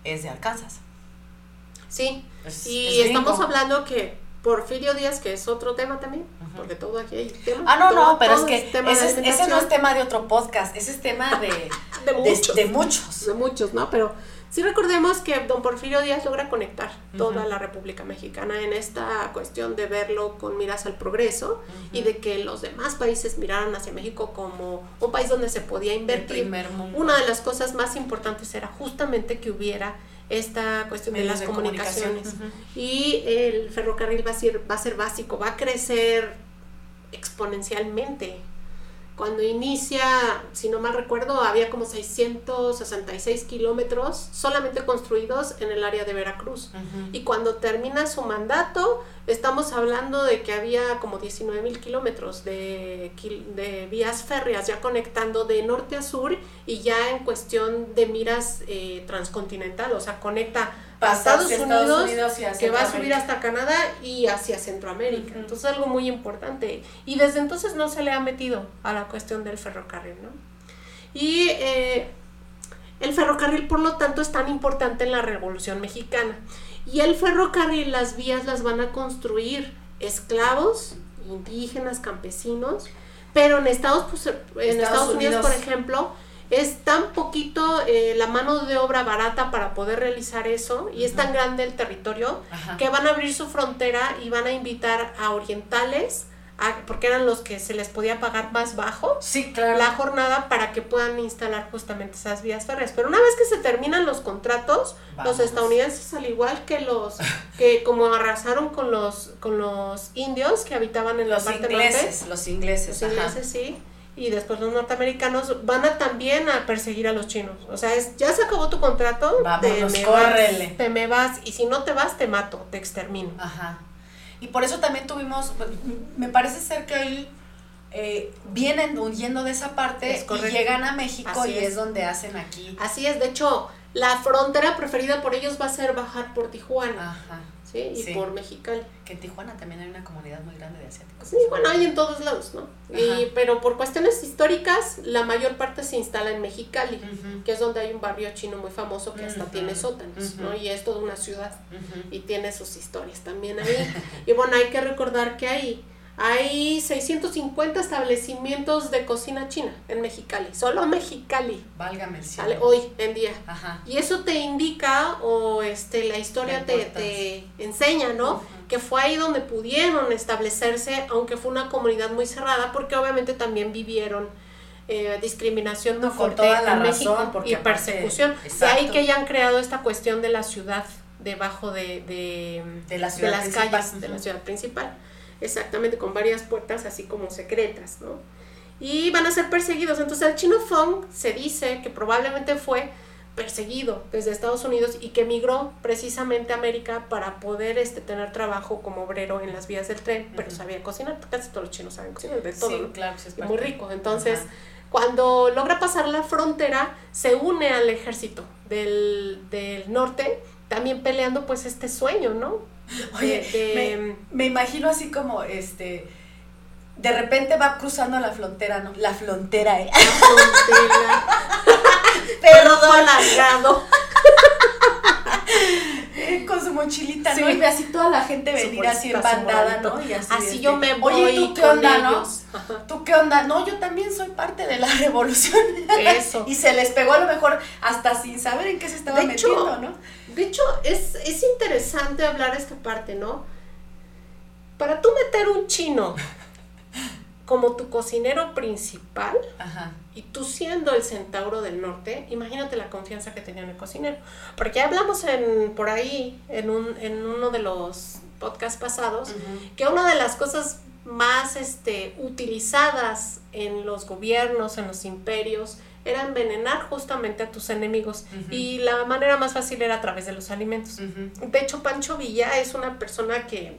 es de Arkansas.
Sí, y estamos hablando que Porfirio Díaz, que es otro tema también, porque todo aquí hay tema.
Ah, no, no, pero es que ese, no es tema de otro podcast, ese es tema de, de, muchos, de, muchos.
De muchos, ¿no? Pero Sí recordemos que don Porfirio Díaz logra conectar toda la República Mexicana en esta cuestión de verlo con miras al progreso y de que los demás países miraran hacia México como un país donde se podía invertir. Una de las cosas más importantes era justamente que hubiera esta cuestión de las comunicaciones. Y el ferrocarril va a, ser, va a ser básico, va a crecer exponencialmente cuando inicia, si no mal recuerdo, había como 666 kilómetros solamente construidos en el área de Veracruz. Y cuando termina su mandato, estamos hablando de que había como 19 mil kilómetros de, de, vías férreas ya conectando de norte a sur y ya en cuestión de miras eh, transcontinental, o sea, conecta a Estados, Unidos, que va a subir hasta Canadá y hacia Centroamérica. Entonces algo muy importante. Y desde entonces no se le ha metido a la cuestión del ferrocarril, ¿no? Y eh, el ferrocarril, por lo tanto, es tan importante en la Revolución Mexicana. Y el ferrocarril, las vías las van a construir esclavos, indígenas, campesinos, pero en Estados, pues, en Estados, Unidos, por ejemplo, es tan poquito eh, la mano de obra barata para poder realizar eso y es tan grande el territorio que van a abrir su frontera y van a invitar a orientales porque eran los que se les podía pagar más bajo
sí, claro.
la jornada para que puedan instalar justamente esas vías férreas. Pero una vez que se terminan los contratos, los estadounidenses, al igual que los que como arrasaron con los con los indios que habitaban en
los
la parte
ingleses, Los ingleses,
los ingleses, sí y después los norteamericanos van a también a perseguir a los chinos. O sea, es, ya se acabó tu contrato,
te, me
vas, te me vas y si no te vas te mato, te extermino.
Ajá. Y por eso también tuvimos, me parece ser que ahí eh, vienen huyendo de esa parte y llegan a México y es. donde hacen aquí.
Así es, de hecho, la frontera preferida por ellos va a ser bajar por Tijuana.
Ajá.
¿Sí? Y por Mexicali.
Que en Tijuana también hay una comunidad muy grande de asiáticos.
Sí, bueno, hay en todos lados, ¿no? Y, pero por cuestiones históricas, la mayor parte se instala en Mexicali, que es donde hay un barrio chino muy famoso que hasta tiene sótanos, ¿no? Y es toda una ciudad y tiene sus historias también ahí. y bueno, hay que recordar que ahí hay 650 establecimientos de cocina china en Mexicali, solo Mexicali.
Válgame el
cielo. Hoy en día. Y eso te indica, o este, la historia te, te, enseña, ¿no? Que fue ahí donde pudieron establecerse, aunque fue una comunidad muy cerrada, porque obviamente también vivieron eh, discriminación muy fuerte en México y persecución. De ahí que hayan creado esta cuestión de la ciudad debajo de,
de, la ciudad
las calles de la ciudad principal exactamente con varias puertas así como secretas, ¿no? Y van a ser perseguidos. Entonces el chino Fong se dice que probablemente fue perseguido desde Estados Unidos y que emigró precisamente a América para poder este, tener trabajo como obrero en las vías del tren, pero sabía cocinar, casi todos los chinos saben cocinar, de todo,
Sí,
¿no?
claro, sí es
y muy rico. Entonces, cuando logra pasar la frontera, se une al ejército del, del norte, también peleando pues este sueño, ¿no?
Oye,
De-
me, me imagino así como, este, de repente va cruzando la frontera, ¿no? La frontera, ¿eh?
la frontera,
Perdón,
alargado.
eh, con su mochilita,
Sí.
¿no? Y ve así toda la gente venir así en bandada. ¿no? Y así,
Así
este,
yo me voy
Oye, ¿tú qué onda,
ellos.
No? ¿Tú qué onda? No, yo también soy parte de la revolución.
Eso.
y se les pegó a lo mejor hasta sin saber en qué se estaba
De hecho,
metiendo, ¿no?
De hecho, es, es interesante hablar esta parte, ¿no? Para tú meter un chino como tu cocinero principal
Ajá.
y tú siendo el centauro del norte, imagínate la confianza que tenía en el cocinero. Porque ya hablamos en, por ahí, en, un, en uno de los podcasts pasados, que una de las cosas más este, utilizadas en los gobiernos, en los imperios, era envenenar justamente a tus enemigos. Y la manera más fácil era a través de los alimentos.
Ujú.
De hecho, Pancho Villa es una persona que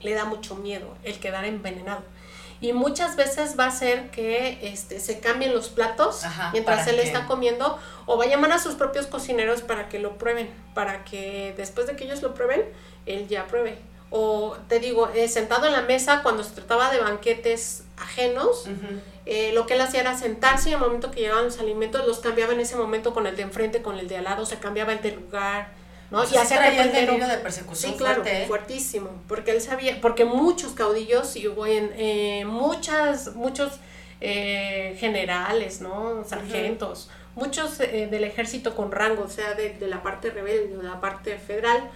le da mucho miedo el quedar envenenado. Y muchas veces va a hacer que este, se cambien los platos
Ajá,
mientras él está comiendo o va a llamar a sus propios cocineros para que lo prueben, para que después de que ellos lo prueben, él ya pruebe. O te digo, eh, sentado en la mesa cuando se trataba de banquetes ajenos, eh, lo que él hacía era sentarse y al momento que llegaban los alimentos los cambiaba en ese momento con el de enfrente, con el de al lado, se cambiaba el de lugar, ¿no?
O
y
traía el de persecución
Sí, claro,
fuerte, ¿eh?
fuertísimo, porque él sabía, porque muchos caudillos y hubo en eh, muchas, muchos generales, ¿no? Sargentos, muchos del ejército con rango, o sea, de, de la parte rebelde, de la parte federal,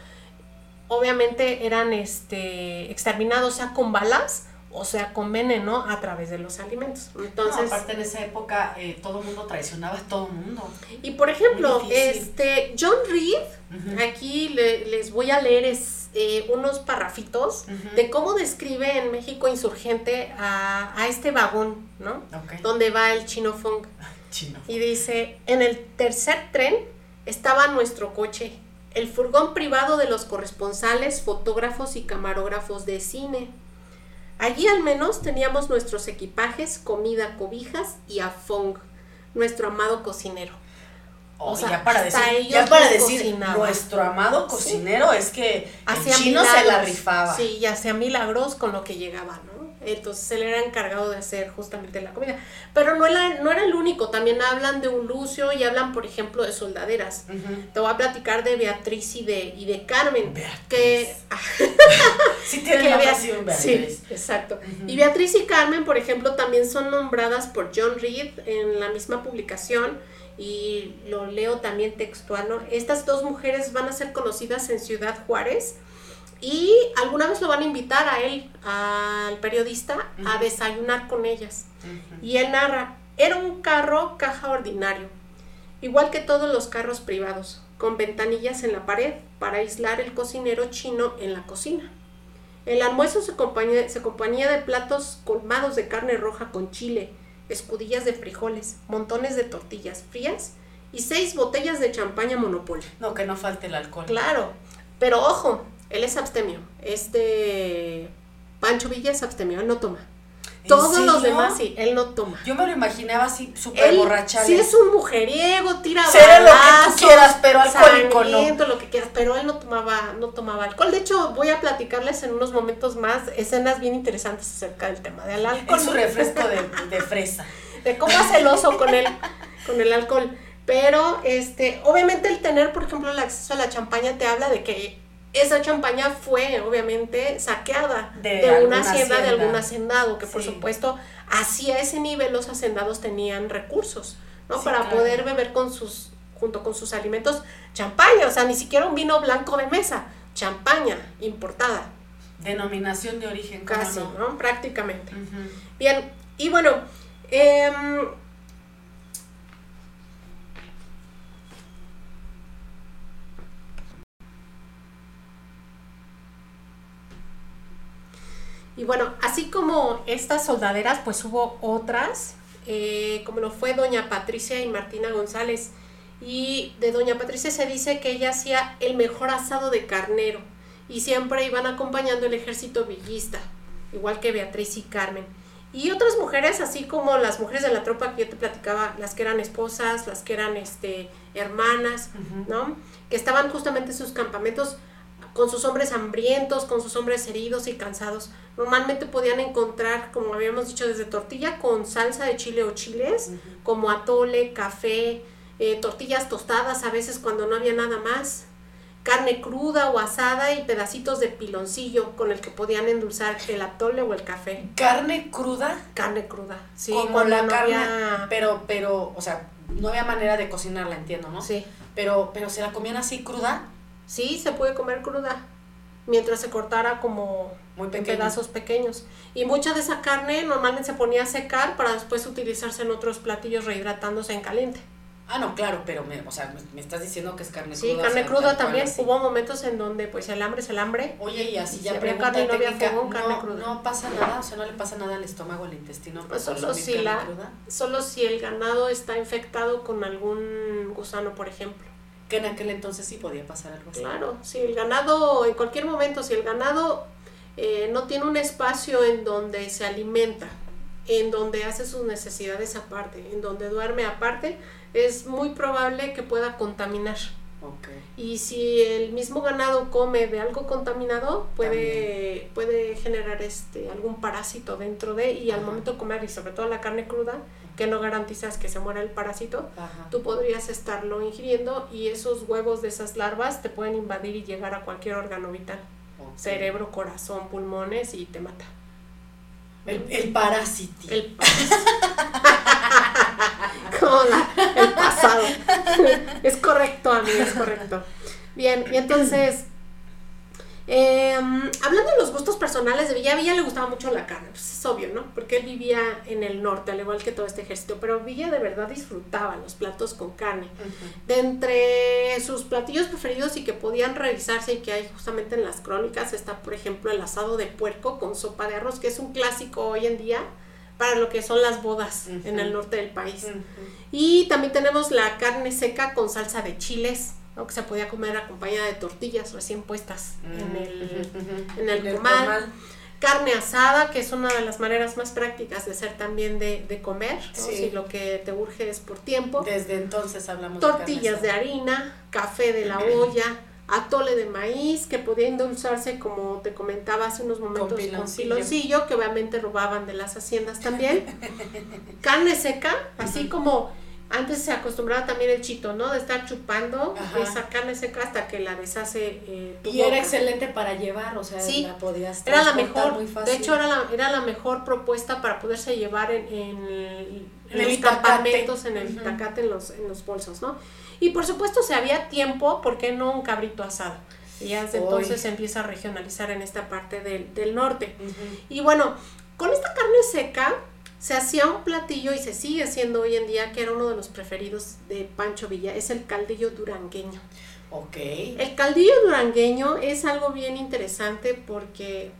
obviamente eran este exterminados, o sea, con balas, o sea, con veneno a través de los alimentos. Entonces,
no, aparte en esa época eh, todo el mundo traicionaba a todo el mundo.
y por ejemplo, este John Reed, aquí le- les voy a leer es, eh, unos parrafitos de cómo describe en México insurgente a, a este vagón, ¿no? Donde va el chino Fong.
Chino.
Y dice, en el tercer tren estaba nuestro coche, el furgón privado de los corresponsales, fotógrafos y camarógrafos de cine. Allí al menos teníamos nuestros equipajes, comida, cobijas y a Fong, nuestro amado cocinero.
O
O sea,
ya para decir, ya para decir
cocinaban.
nuestro amado cocinero es que el chino se la rifaba.
Sí, y hacía milagros con lo que llegaba, ¿no? Entonces él era encargado de hacer justamente la comida. Pero no era, no era el único, también hablan de un Lucio y hablan, por ejemplo, de soldaderas. Te voy a platicar de Beatriz y de, y de Carmen.
Beatriz.
Que,
Sí tiene
que
nombre
Bea-
así, un
Sí,
Beatriz.
exacto. Y Beatriz y Carmen, por ejemplo, también son nombradas por John Reed en la misma publicación y lo leo también textual, ¿no? Estas dos mujeres van a ser conocidas en Ciudad Juárez y alguna vez lo van a invitar a él, al periodista, a desayunar con ellas. Y él narra, era un carro caja ordinario, igual que todos los carros privados, con ventanillas en la pared para aislar el cocinero chino en la cocina. El almuerzo se componía, se componía de platos colmados de carne roja con chile, escudillas de frijoles, montones de tortillas frías y seis botellas de champaña Monopoly.
No, que no falte el alcohol.
Claro, pero ojo, él es abstemio. Este Pancho Villa es abstemio, él no toma.
¿En
Todos los demás sí, él no toma.
Yo me lo imaginaba así, súper borrachales.
sí es un mujeriego, tira
Será lo que tú quieras, pero alcohólico no.
lo que quieras, pero él no tomaba, no tomaba alcohol. De hecho, voy a platicarles en unos momentos más escenas bien interesantes acerca del tema del alcohol.
Es su refresco de, de fresa.
de cómo hace el oso con el, con el alcohol. Pero, este, obviamente el tener, por ejemplo, el acceso a la champaña te habla de que esa champaña fue, obviamente, saqueada
De
de, una hacienda, de algún hacendado, que por supuesto, hacia ese nivel los hacendados tenían recursos, ¿no?
Sí,
Para
claro.
poder beber con sus, junto con sus alimentos, champaña, o sea, ni siquiera un vino blanco de mesa, champaña importada,
Denominación de origen, ¿cómo
casi,
no?
¿no? Prácticamente. Bien, y bueno, em, y bueno, así como estas soldaderas, pues hubo otras, eh, como lo fue doña Patricia y Martina González. Y de doña Patricia se dice que ella hacía el mejor asado de carnero y siempre iban acompañando el ejército villista, igual que Beatriz y Carmen. Y otras mujeres, así como las mujeres de la tropa que yo te platicaba, las que eran esposas, las que eran este, hermanas, ¿no? Que estaban justamente en sus campamentos con sus hombres hambrientos, con sus hombres heridos y cansados. Normalmente podían encontrar, como habíamos dicho, desde tortilla con salsa de chile o chiles, como atole, café, eh, tortillas tostadas a veces cuando no había nada más, carne cruda o asada y pedacitos de piloncillo con el que podían endulzar el atole o el café.
¿Carne cruda?
Carne cruda, sí.
Como la carne, pero, pero, o sea, no había manera de cocinarla, entiendo, ¿no?
Sí.
Pero, pero se la comían así cruda.
Sí, se puede comer cruda, mientras se cortara como
Muy
en pedazos pequeños. Y mucha de esa carne normalmente se ponía a secar para después utilizarse en otros platillos rehidratándose en caliente.
Ah, no, claro, pero me, o sea, me, estás diciendo que es carne
Sí,
cruda. o
carne
sea,
cruda también.
así.
Hubo momentos en donde pues el hambre es el hambre.
Oye, y así ya
había carne no había fogón, carne
no,
cruda.
no pasa nada, o sea, no le pasa nada al estómago, al intestino,
Pues solo si
carne
la-
cruda.
Solo si el ganado está infectado con algún gusano, por ejemplo.
Que en aquel entonces sí podía pasar algo así.
Claro, si el ganado, en cualquier momento, si el ganado eh, no tiene un espacio en donde se alimenta, en donde hace sus necesidades aparte, en donde duerme aparte, es muy probable que pueda contaminar.
Ok.
Y si el mismo ganado come de algo contaminado, puede, puede generar este algún parásito dentro de, y al momento de comer, y sobre todo la carne cruda, que no garantizas que se muera el parásito,
Ajá.
tú podrías estarlo ingiriendo y esos huevos de esas larvas te pueden invadir y llegar a cualquier órgano vital, cerebro, corazón, pulmones y te mata.
El, el parásito.
El Como la- el pasado. es correcto, amigo, es correcto. Bien, y entonces, eh, hablando de los gustos personales de Villa, a Villa le gustaba mucho la carne, pues es obvio, ¿no? Porque él vivía en el norte, al igual que todo este ejército, pero Villa de verdad disfrutaba los platos con carne. De entre sus platillos preferidos y que podían revisarse y que hay justamente en las crónicas está, por ejemplo, el asado de puerco con sopa de arroz, que es un clásico hoy en día para lo que son las bodas
Ujú.
en el norte del país.
Ujú.
Y también tenemos la carne seca con salsa de chiles, ¿no? que se podía comer acompañada de tortillas recién puestas en el,
Ujú.
en el comal. Carne asada, que es una de las maneras más prácticas de ser también de, de comer, ¿no?
Sí.
si lo que te urge es por tiempo
Desde entonces hablamos
tortillas
de,
de harina, café de la olla, atole de maíz que podía endulzarse como te comentaba hace unos momentos con
piloncillo.
piloncillo, que obviamente robaban de las haciendas también. Carne seca, así como antes se acostumbraba también el chito, ¿no? De estar chupando
Ajá.
esa carne seca hasta que la deshace eh, tu
Y era excelente para llevar, o sea,
Sí.
la podías
Era la mejor,
muy fácil.
de hecho era la, era la mejor propuesta para poderse llevar en, en, los campamentos, en el
Ujú.
itacate, en los, en los bolsos, ¿no? Y por supuesto, si había tiempo, ¿por qué no un cabrito asado? Y ya desde entonces se empieza a regionalizar en esta parte del, del norte. Y bueno, con esta carne seca se hacía un platillo y se sigue haciendo hoy en día, que era uno de los preferidos de Pancho Villa, es el caldillo durangueño.
Ok.
El caldillo durangueño es algo bien interesante porque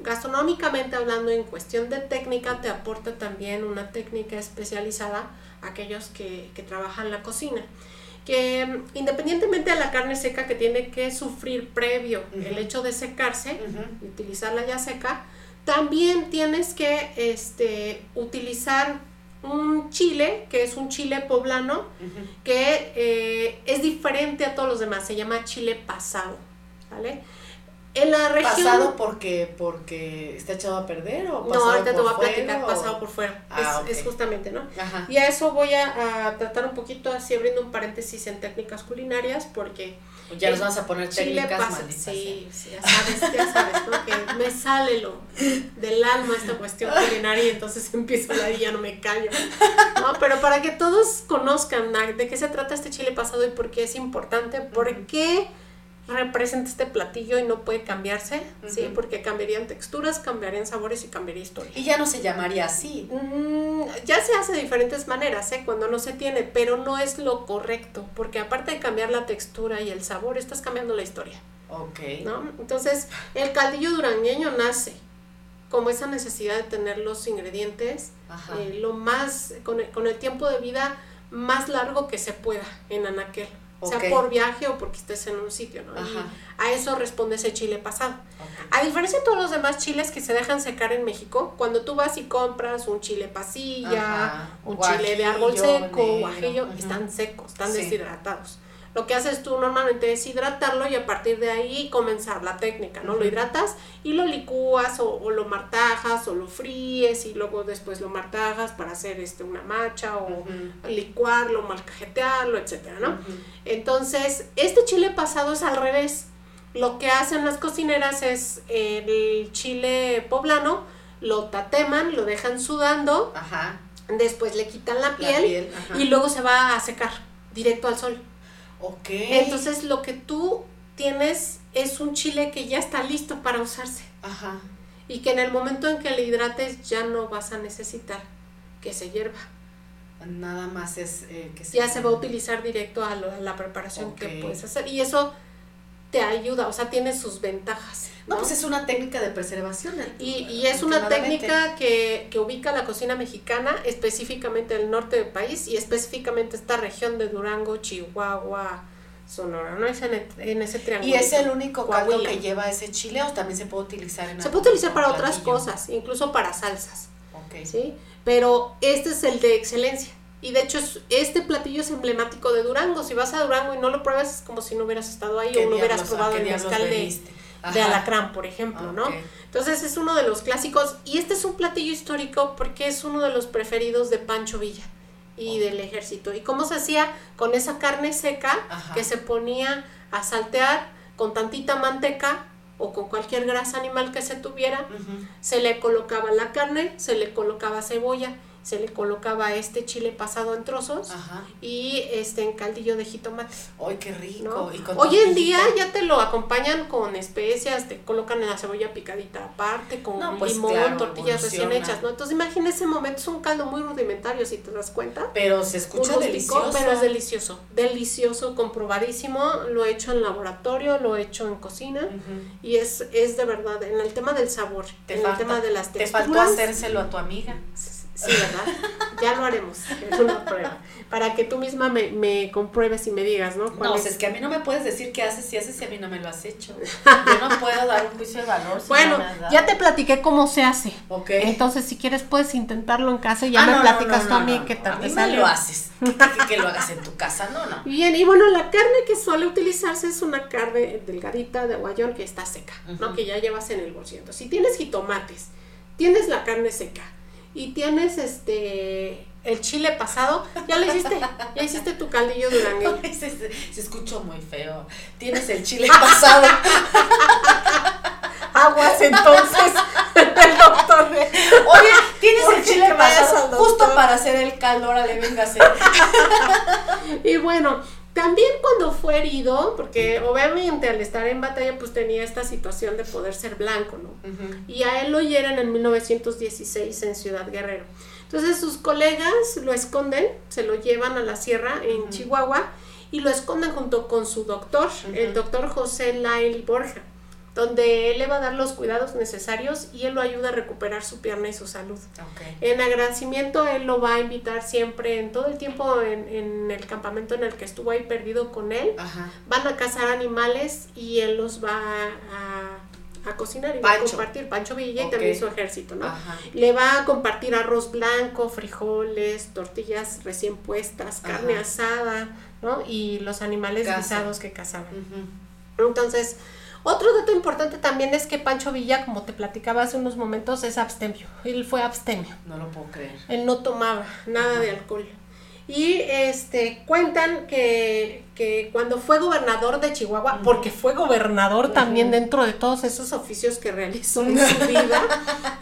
gastronómicamente hablando en cuestión de técnica te aporta también una técnica especializada a aquellos que, que trabajan la cocina. Que independientemente de la carne seca que tiene que sufrir previo el hecho de secarse, y utilizarla ya seca, también tienes que este, utilizar un chile, que es un chile poblano, que eh, es diferente a todos los demás, se llama chile pasado, ¿vale? En la región...
¿Pasado porque, porque está echado a perder o
no,
pasado
ahorita te voy a platicar
o-
pasado por fuera,
Ah,
es, justamente, ¿no?
Ajá.
Y a eso voy a, a tratar un poquito, así abriendo un paréntesis en técnicas culinarias, porque
Ya nos vamos a poner
Chile
técnicas
pasa,
malditas.
sí, sí, ya sabes, ya sabes, ¿no? me sale lo del alma esta cuestión culinaria y entonces empiezo la y ya no me callo. ¿no? Pero para que todos conozcan ¿no? de qué se trata este chile pasado y por qué es importante, por qué representa este platillo y no puede cambiarse, ¿sí? Porque cambiarían texturas, cambiarían sabores y cambiaría historia.
Y ya no se llamaría así.
Mm, ya se hace de diferentes maneras, ¿eh? Cuando no se tiene, pero no es lo correcto, porque aparte de cambiar la textura y el sabor, estás cambiando la historia.
Ok.
¿no? Entonces, el caldillo durangueño nace como esa necesidad de tener los ingredientes eh, lo más, con el, con el tiempo de vida más largo que se pueda en anaquel.
Ok.
Sea por viaje o porque estés en un sitio, ¿no? Y a eso responde ese chile pasado. A diferencia de todos los demás chiles que se dejan secar en México, cuando tú vas y compras un chile pasilla,
Ajá.
un chile de árbol seco,
negro,
guajillo, están secos, están
Sí.
deshidratados. Lo que haces tú normalmente es hidratarlo y a partir de ahí comenzar la técnica, ¿no? Lo hidratas y lo licúas o, o lo martajas o lo fríes y luego después lo martajas para hacer este, una macha o licuarlo, malcajetearlo, etcétera, ¿no? Entonces, este chile pasado es al revés. Lo que hacen las cocineras es el chile poblano, lo tateman, lo dejan sudando,
Ajá.
después le quitan la
La
piel, y luego se va a secar directo al sol.
Ok.
Entonces, lo que tú tienes es un chile que ya está listo para usarse
Ajá.
y que en el momento en que le hidrates ya no vas a necesitar que se hierva.
Nada más es eh, que
ya se va a utilizar directo a, lo- a la preparación que puedes hacer. Y eso te ayuda, o sea, tiene sus ventajas.
No,
¿no?
pues es una técnica de preservación.
y, y es una técnica que, que ubica la cocina mexicana, específicamente el norte del país y específicamente esta región de Durango, Chihuahua, Sonora, ¿no? Es en, el- en ese triángulo.
¿Y es el único caldo
Coahuila.
que lleva ese chile o también se puede utilizar en
Se puede utilizar para otras cosas, incluso para salsas.
Ok.
¿sí? Pero este es el de excelencia. Y de hecho, es- este platillo es emblemático de Durango. Si vas a Durango y no lo pruebas, es como si no hubieras estado ahí
¿Qué
o no hubieras probado el mezcal de, de alacrán, por ejemplo, ¿no? Entonces es uno de los clásicos. Y este es un platillo histórico porque es uno de los preferidos de Pancho Villa y del ejército. ¿Y cómo se hacía? Con esa carne seca
Ajá.
que se ponía a saltear con tantita manteca o con cualquier grasa animal que se tuviera se le colocaba la carne, se le colocaba cebolla, se le colocaba este chile pasado en trozos
Ajá.
y este en caldillo de jitomate.
Ay, qué rico.
¿no?
Y con
Hoy en día ya te lo acompañan con especias, te colocan la cebolla picadita aparte, con
No, pues
limón,
claro,
tortillas recién hechas, ¿no? Entonces imagina ese momento, es un caldo muy rudimentario si te das cuenta.
Pero se escucha
rústico,
delicioso.
pero es delicioso, delicioso, comprobadísimo, lo he hecho en laboratorio, lo he hecho en cocina y es, es de verdad, en el tema del sabor,
Te
en
falta-
el tema de las
Te
texturas.
faltó hacérselo a tu amiga.
Sí, ¿verdad? Ya lo haremos, es una prueba. Para que tú misma me, me compruebes y me digas, ¿no? ¿Cuál
No,
es?
es que a mí no me puedes decir qué haces y haces si a mí no me lo has hecho. Yo no puedo dar un juicio de valor. si
Bueno,
no
ya te platiqué cómo se hace.
Ok.
Entonces, si quieres, puedes intentarlo en casa y ya
Ah,
me
no,
platicas
no,
tú a mí qué tal
A mí
sale.
lo haces. Que, lo hagas en tu casa, no, no.
Bien, y bueno, la carne que suele utilizarse es una carne delgadita de guayón que está seca, ¿no? Que ya llevas en el bolsillo. Si tienes jitomates, tienes la carne seca y tienes este el chile pasado, ya lo hiciste, ya hiciste tu caldillo durangueño.
Se, se- escuchó muy feo. Tienes el chile pasado.
Aguas entonces, el doctor.
Oye, tienes
¿Por
el chile pasado. Justo para hacer el caldo, ahora le véngase.
Y bueno, también cuando fue herido, porque obviamente al estar en batalla pues tenía esta situación de poder ser blanco, ¿no? Y a él lo hieren en 1916 en Ciudad Guerrero. Entonces sus colegas lo esconden, se lo llevan a la sierra en. Chihuahua y lo esconden junto con su doctor, el doctor José Lael Borja, donde él le va a dar los cuidados necesarios y él lo ayuda a recuperar su pierna y su salud.
Ok.
En agradecimiento, él lo va a invitar siempre, en todo el tiempo en, en el campamento en el que estuvo ahí perdido con él.
Ajá.
Van a cazar animales y él los va a, a cocinar y va a compartir. Pancho Villa y también su ejército, ¿no?
Ajá.
Le va a compartir arroz blanco, frijoles, tortillas recién puestas, carne
Ajá.
asada, ¿no? Y los animales
Caza.
guisados que cazaban. Entonces, otro dato importante también es que Pancho Villa, como te platicaba hace unos momentos, es abstemio. Él fue abstemio.
No lo puedo creer.
Él no tomaba nada de alcohol. Y este cuentan que, que cuando fue gobernador de Chihuahua, porque fue gobernador también dentro de todos esos oficios que realizó en su vida,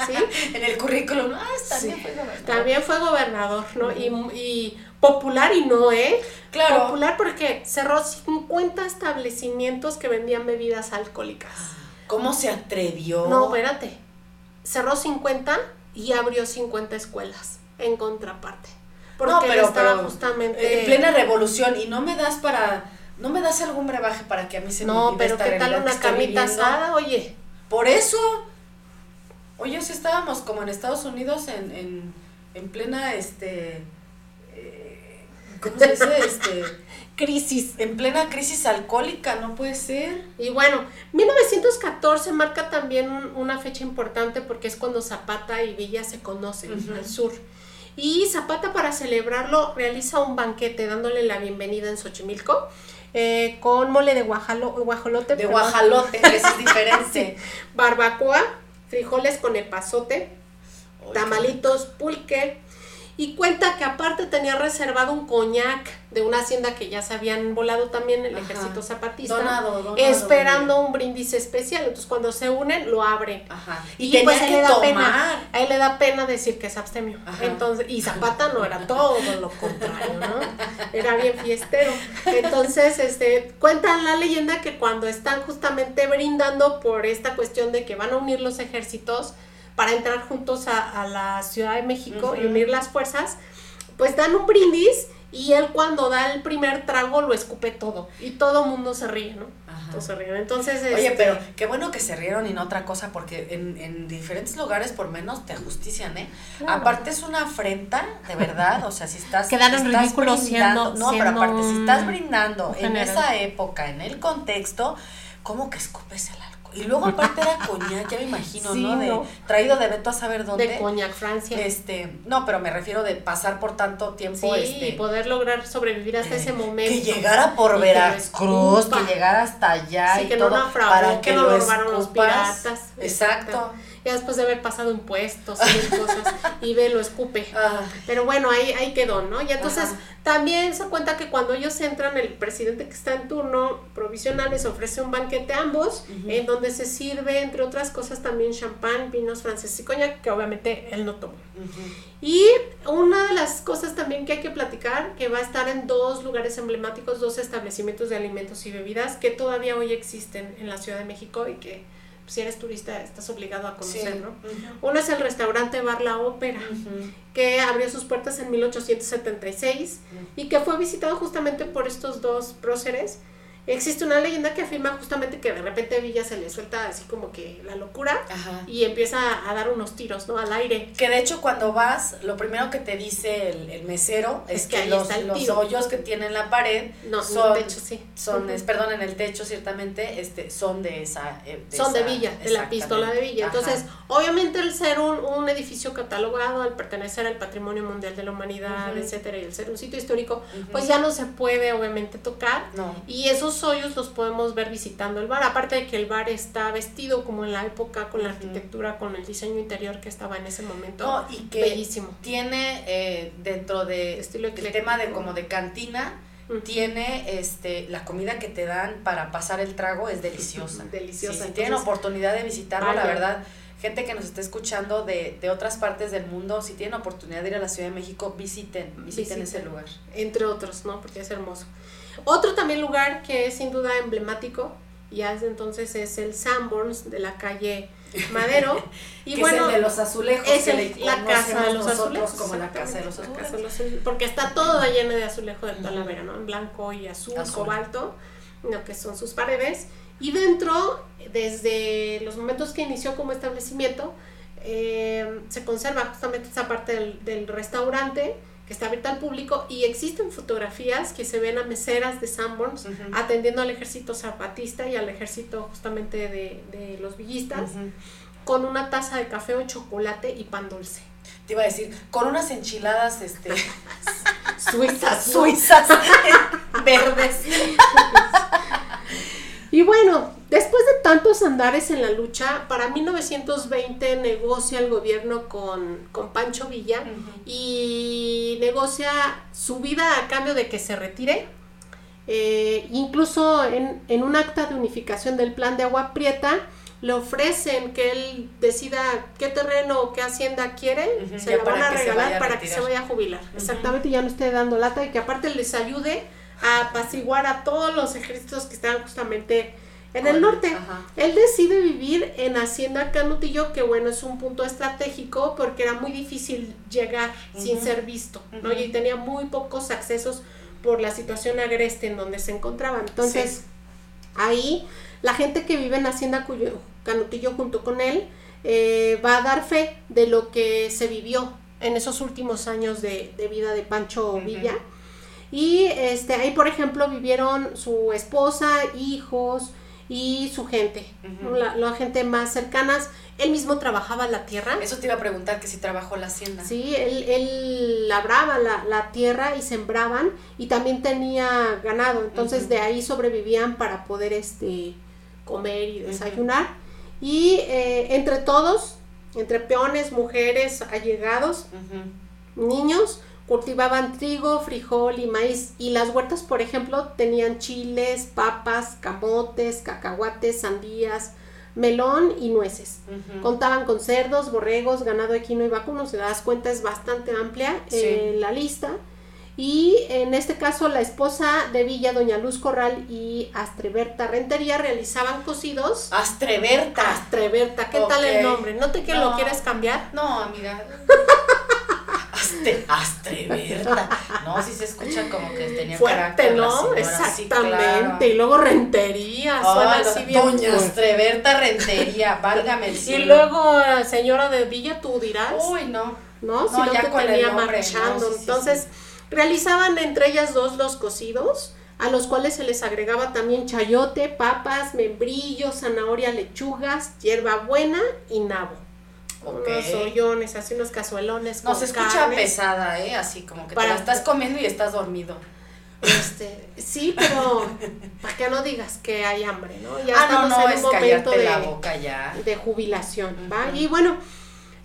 ¿sí?
En el currículum, ah, también
Sí.
fue gobernador.
También fue gobernador, ¿no? y, y popular y no, ¿eh?
Claro.
Popular porque cerró 50 establecimientos que vendían bebidas alcohólicas.
¿Cómo se atrevió?
No, espérate. Cerró 50 y abrió 50 escuelas en contraparte. Porque
No, pero-
estaba
pero,
justamente.
En plena revolución y no me das para. No me das algún brebaje para que a mí se me
No, pero
esta
¿qué tal una
viviendo?
asada? Oye,
Por eso. Oye, si estábamos como en Estados Unidos en, en, en plena este ¿cómo se dice? Este,
crisis.
en plena crisis alcohólica, no puede ser.
Y bueno, 1914 marca también un- una fecha importante porque es cuando Zapata y Villa se conocen al sur. Y Zapata para celebrarlo realiza un banquete dándole la bienvenida en Xochimilco eh, con mole de guajalo, guajolote.
De
perdón,
guajalote, que es diferente.
barbacoa, frijoles con epazote, tamalitos, pulque. Y cuenta que aparte tenía reservado un coñac de una hacienda que ya se habían volado también el
Ajá.
ejército zapatista.
Donado, donado.
esperando un brindis especial. Entonces cuando se unen, lo abre.
Ajá.
Y,
Y,
pues a él
que
le da
tomar.
pena. A él le da pena decir que es abstemio.
Ajá.
Entonces, y Zapata no era todo lo contrario, ¿no? Era bien fiestero. Entonces, este, cuentan la leyenda que cuando están justamente brindando por esta cuestión de que van a unir los ejércitos para entrar juntos a, a la Ciudad de México y
Ujú.
unir las fuerzas, pues dan un brindis y él cuando da el primer trago lo escupe todo y todo mundo se ríe, ¿no?
Ajá.
Todos se ríen. Entonces,
Oye,
este,
pero qué bueno que se rieron y no otra cosa, porque en, en diferentes lugares por menos te ajustician, ¿eh?
Claro.
Aparte es una afrenta, de verdad, o sea, si estás...
Quedar en ridículo
brindando-
siendo-
No, pero aparte, si estás brindando en
general.
esa época, en el contexto, ¿cómo que escupes el alcohol? Y luego aparte era coñac, ya me imagino,
Sí,
¿no? De,
no.
Traído de Beto a saber dónde.
de Coñac, Francia.
Este, no, pero me refiero de pasar por tanto tiempo,
Sí,
este...
y poder lograr sobrevivir hasta
eh,
ese momento.
Que llegara por
que
Veracruz,
escupa.
que llegara hasta allá
Sí,
y
que no naufragó,
para
que
que
no
lo
lo robaron los piratas.
Exacto.
Ya después de haber pasado impuestos y cosas, y ve, lo escupe.
Ah,
Pero bueno, ahí, ahí quedó, ¿no? Y entonces
Ajá.
también se cuenta que cuando ellos entran, el presidente que está en turno provisional les ofrece un banquete a ambos, en donde se sirve, entre otras cosas, también champán, vinos franceses y coñac, que obviamente él no tomó.
ujú.
Y una de las cosas también que hay que platicar, que va a estar en dos lugares emblemáticos, dos establecimientos de alimentos y bebidas que todavía hoy existen en la Ciudad de México y que si eres turista estás obligado a conocer,
Sí.
¿no?
Ujú.
Uno es el restaurante Bar La Ópera, que abrió sus puertas en 1876 y que fue visitado justamente por estos dos próceres. Existe una leyenda que afirma justamente que de repente a Villa se le suelta así como que la locura
Ajá.
y empieza a dar unos tiros, ¿no? Al aire.
Que de hecho cuando vas, lo primero que te dice el, el mesero es,
Es que
que,
ahí
los,
está el
los
tiro.
hoyos que tiene en la pared
No,
son,
de hecho sí.
son es, perdón, en el techo ciertamente, este, son de esa... eh,
son de Villa, de la pistola de Villa.
Ajá.
Entonces, obviamente al ser un, un edificio catalogado, al pertenecer al Patrimonio Mundial de la Humanidad, etcétera, y al ser un sitio histórico, pues ya no se puede obviamente tocar.
No.
Y esos hoyos los podemos ver visitando el bar. Aparte de que el bar está vestido como en la época, con la arquitectura, con el diseño interior que estaba en ese momento.
No, y que
Bellísimo.
tiene eh, dentro de
Estilo
el tema de como de cantina, tiene este la comida que te dan para pasar el trago es deliciosa.
Deliciosa,
Sí, si tienen oportunidad de visitarlo, la verdad, gente que nos está escuchando de, de otras partes del mundo, si tienen oportunidad de ir a la Ciudad de México, visiten, visiten,
Visiten.
ese lugar.
entre otros, ¿no? Porque es hermoso. Otro también lugar que es sin duda emblemático, y desde entonces es el Sanborns de la calle Madero. y
que
bueno,
es el de los azulejos,
es
que
el-
le
la casa de los azulejos.
como la casa de los azulejos.
Porque está toda llena de azulejo de Talavera, ¿no? En blanco y azul,
Azul.
cobalto, lo que son sus paredes. Y dentro, desde los momentos que inició como establecimiento, eh, se conserva justamente esa parte del, del restaurante que está abierta al público y existen fotografías que se ven a meseras de Sanborns atendiendo al ejército zapatista y al ejército justamente de, de los villistas con una taza de café o chocolate y pan dulce.
Te iba a decir, con unas enchiladas este,
Suizas,
suizas verdes.
Y bueno, después de tantos andares en la lucha, para 1920 negocia el gobierno con, con Pancho Villa y negocia su vida a cambio de que se retire. Eh, incluso en, en un acta de unificación del plan de agua prieta, le ofrecen que él decida qué terreno o qué hacienda quiere, se
ya
la van a regalar
a
para que se vaya a jubilar. Exactamente, ya no esté dando lata y que aparte les ayude a apaciguar a todos los ejércitos que están justamente en el norte.
ajá.
Él decide vivir en Hacienda Canutillo, que bueno, es un punto estratégico porque era muy difícil llegar sin ser visto, ¿no? Y tenía muy pocos accesos por la situación agreste en donde se encontraban. Entonces,
Sí.
ahí la gente que vive en Hacienda Cuyo- Canutillo junto con él eh, va a dar fe de lo que se vivió en esos últimos años de, de vida de Pancho. Villa. Y este, ahí, por ejemplo, vivieron su esposa, hijos y su gente, la, la, gente más cercanas. Él mismo trabajaba la tierra.
Eso te iba a preguntar, que si trabajó la hacienda.
Sí, él, él labraba la, la tierra y sembraban y también tenía ganado. Entonces de ahí sobrevivían para poder este, comer y desayunar. Y eh, entre todos, entre peones, mujeres, allegados, niños, cultivaban trigo, frijol y maíz. Y las huertas, por ejemplo, tenían chiles, papas, camotes, cacahuates, sandías, melón y nueces. Contaban con cerdos, borregos, ganado equino y vacuno. Se das cuenta, es bastante amplia eh, la lista. Y en este caso, la esposa de Villa, doña Luz Corral y Astreberta Rentería realizaban cocidos.
Astreberta.
Astreberta, ¿qué tal el nombre? ¿No te que lo quieres cambiar?
No, amiga. Astreberta. No, sí se escucha como que tenía
Fuerte, ¿no? Exactamente. Y luego Rentería. suena así bien.
Doña Astreberta Rentería, válgame el cielo.
Y luego, señora de Villa, tú dirás.
Uy, no.
¿No? Si no, ya tenía marchando. Entonces Realizaban entre ellas dos los cocidos, a los cuales se les agregaba también chayote, papas, membrillos, zanahoria, lechugas, hierbabuena y nabo. Unos hoyones, así unos cazuelones.
No, se escucha pesada, ¿eh? Así como que te la estás comiendo y estás dormido.
Este, sí, pero para que no digas que hay hambre, ¿no? Ya ah, estamos en un momento de,
la boca ya.
de jubilación, ¿va? Y bueno,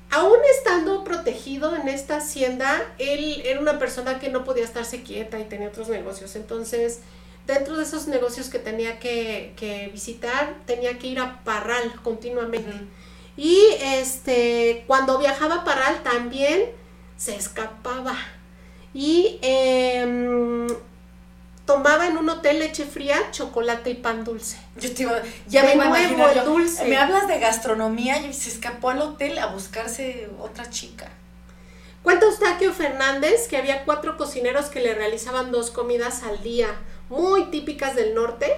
aún estando protegido en esta hacienda, él era una persona que no podía estarse quieta y tenía otros negocios. Entonces, dentro de esos negocios que tenía que, visitar, tenía que ir a Parral continuamente. Y este, cuando viajaba a Parral también se escapaba. Y em, tomaba en un hotel leche fría, chocolate y pan dulce.
Yo te iba, ya me iba a dulce. Me hablas de gastronomía y se escapó al hotel a buscarse otra chica.
Cuenta Eustaquio Fernández que había cuatro cocineros que le realizaban dos comidas al día, muy típicas del norte,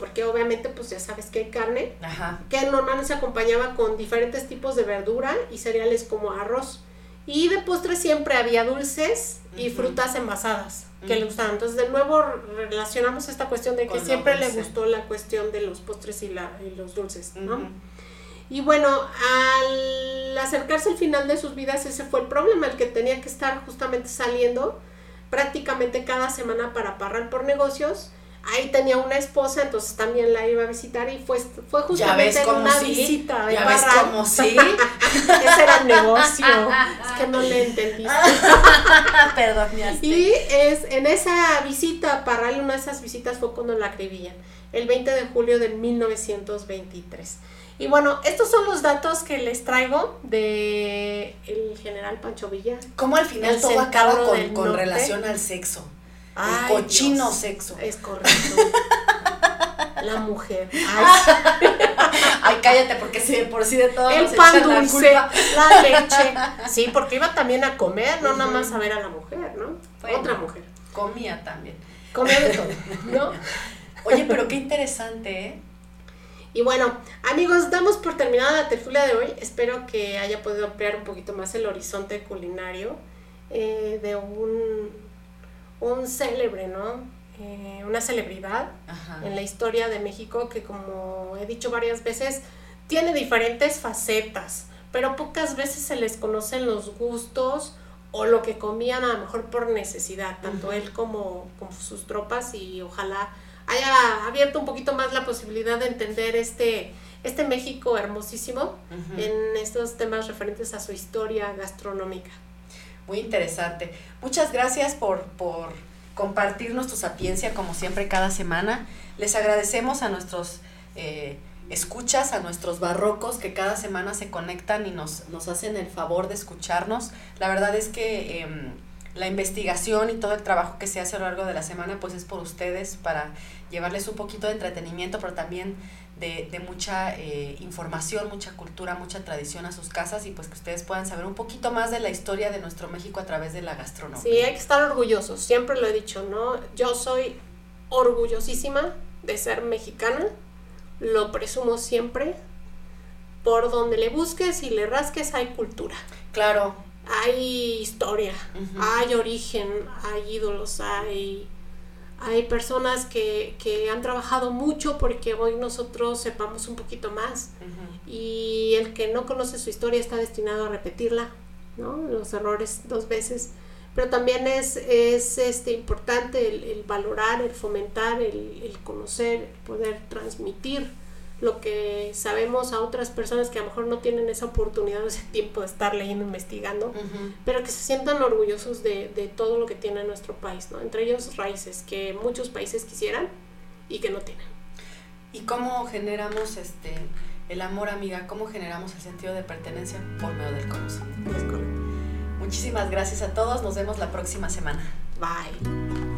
porque obviamente pues ya sabes que hay carne, Ajá. que normalmente se acompañaba con diferentes tipos de verdura y cereales como arroz. Y de postre siempre había dulces y frutas envasadas que le gustaban. Entonces, de nuevo relacionamos esta cuestión de que siempre le gustó la cuestión de los postres y, la, y los dulces, ¿no? Y bueno, al acercarse al final de sus vidas, ese fue el problema, el que tenía que estar justamente saliendo prácticamente cada semana para parrar por negocios ahí tenía una esposa, entonces también la iba a visitar y fue, fue justamente una visita
de ¿Ya ves cómo sí?
Ese era el negocio, es que no le entendí.
Perdón,
Y es, en esa visita a Parral, una de esas visitas fue cuando la acribillan, el 20 de julio de 1923. Y bueno, estos son los datos que les traigo de el general Pancho Villa.
¿Cómo al final todo acaba con, con relación al sexo? El cochino sexo.
Es correcto. la mujer.
Ay, cállate, porque si por sí de todo.
El pan dulce, la, leche. Sí, porque iba también a comer, no nada más a ver a la mujer, ¿no? Otra mujer.
Comía también.
Comía de todo, ¿no?
Oye, pero qué interesante, ¿eh?
Y bueno, amigos, damos por terminada la tertulia de hoy. Espero que haya podido ampliar un poquito más el horizonte culinario eh, de un un célebre, ¿no? Eh, una celebridad en la historia de México que como he dicho varias veces, tiene diferentes facetas, pero pocas veces se les conocen los gustos o lo que comían a lo mejor por necesidad, tanto él como, como, sus tropas y ojalá haya abierto un poquito más la posibilidad de entender este, este México hermosísimo en estos temas referentes a su historia gastronómica.
Muy interesante. Muchas gracias por, por compartirnos tu sapiencia como siempre cada semana. Les agradecemos a nuestros eh, escuchas, a nuestros barrocos que cada semana se conectan y nos, nos hacen el favor de escucharnos. La verdad es que em, la investigación y todo el trabajo que se hace a lo largo de la semana pues es por ustedes para llevarles un poquito de entretenimiento, pero también de, mucha eh, información, mucha cultura, mucha tradición a sus casas y pues que ustedes puedan saber un poquito más de la historia de nuestro México a través de la gastronomía.
Sí, hay que estar orgullosos, siempre lo he dicho, ¿no? Yo soy orgullosísima de ser mexicana, lo presumo siempre, por donde le busques y le rasques hay cultura.
Claro.
hay historia, hay origen, hay ídolos, hay, hay personas que, han trabajado mucho porque hoy nosotros sepamos un poquito más. Y el que no conoce su historia está destinado a repetirla, ¿no? Los errores dos veces. Pero también es, es este, importante el, valorar, el fomentar, el, el conocer, el poder transmitir lo que sabemos a otras personas que a lo mejor no tienen esa oportunidad, ese tiempo de estar leyendo, investigando, pero que se sientan orgullosos de, de, todo lo que tiene nuestro país, ¿no? Entre ellos raíces que muchos países quisieran y que no tienen.
¿Y cómo generamos este el amor, amiga? ¿Cómo generamos el sentido de pertenencia por medio del conocimiento? Muchísimas gracias a todos, nos vemos la próxima semana.
Bye.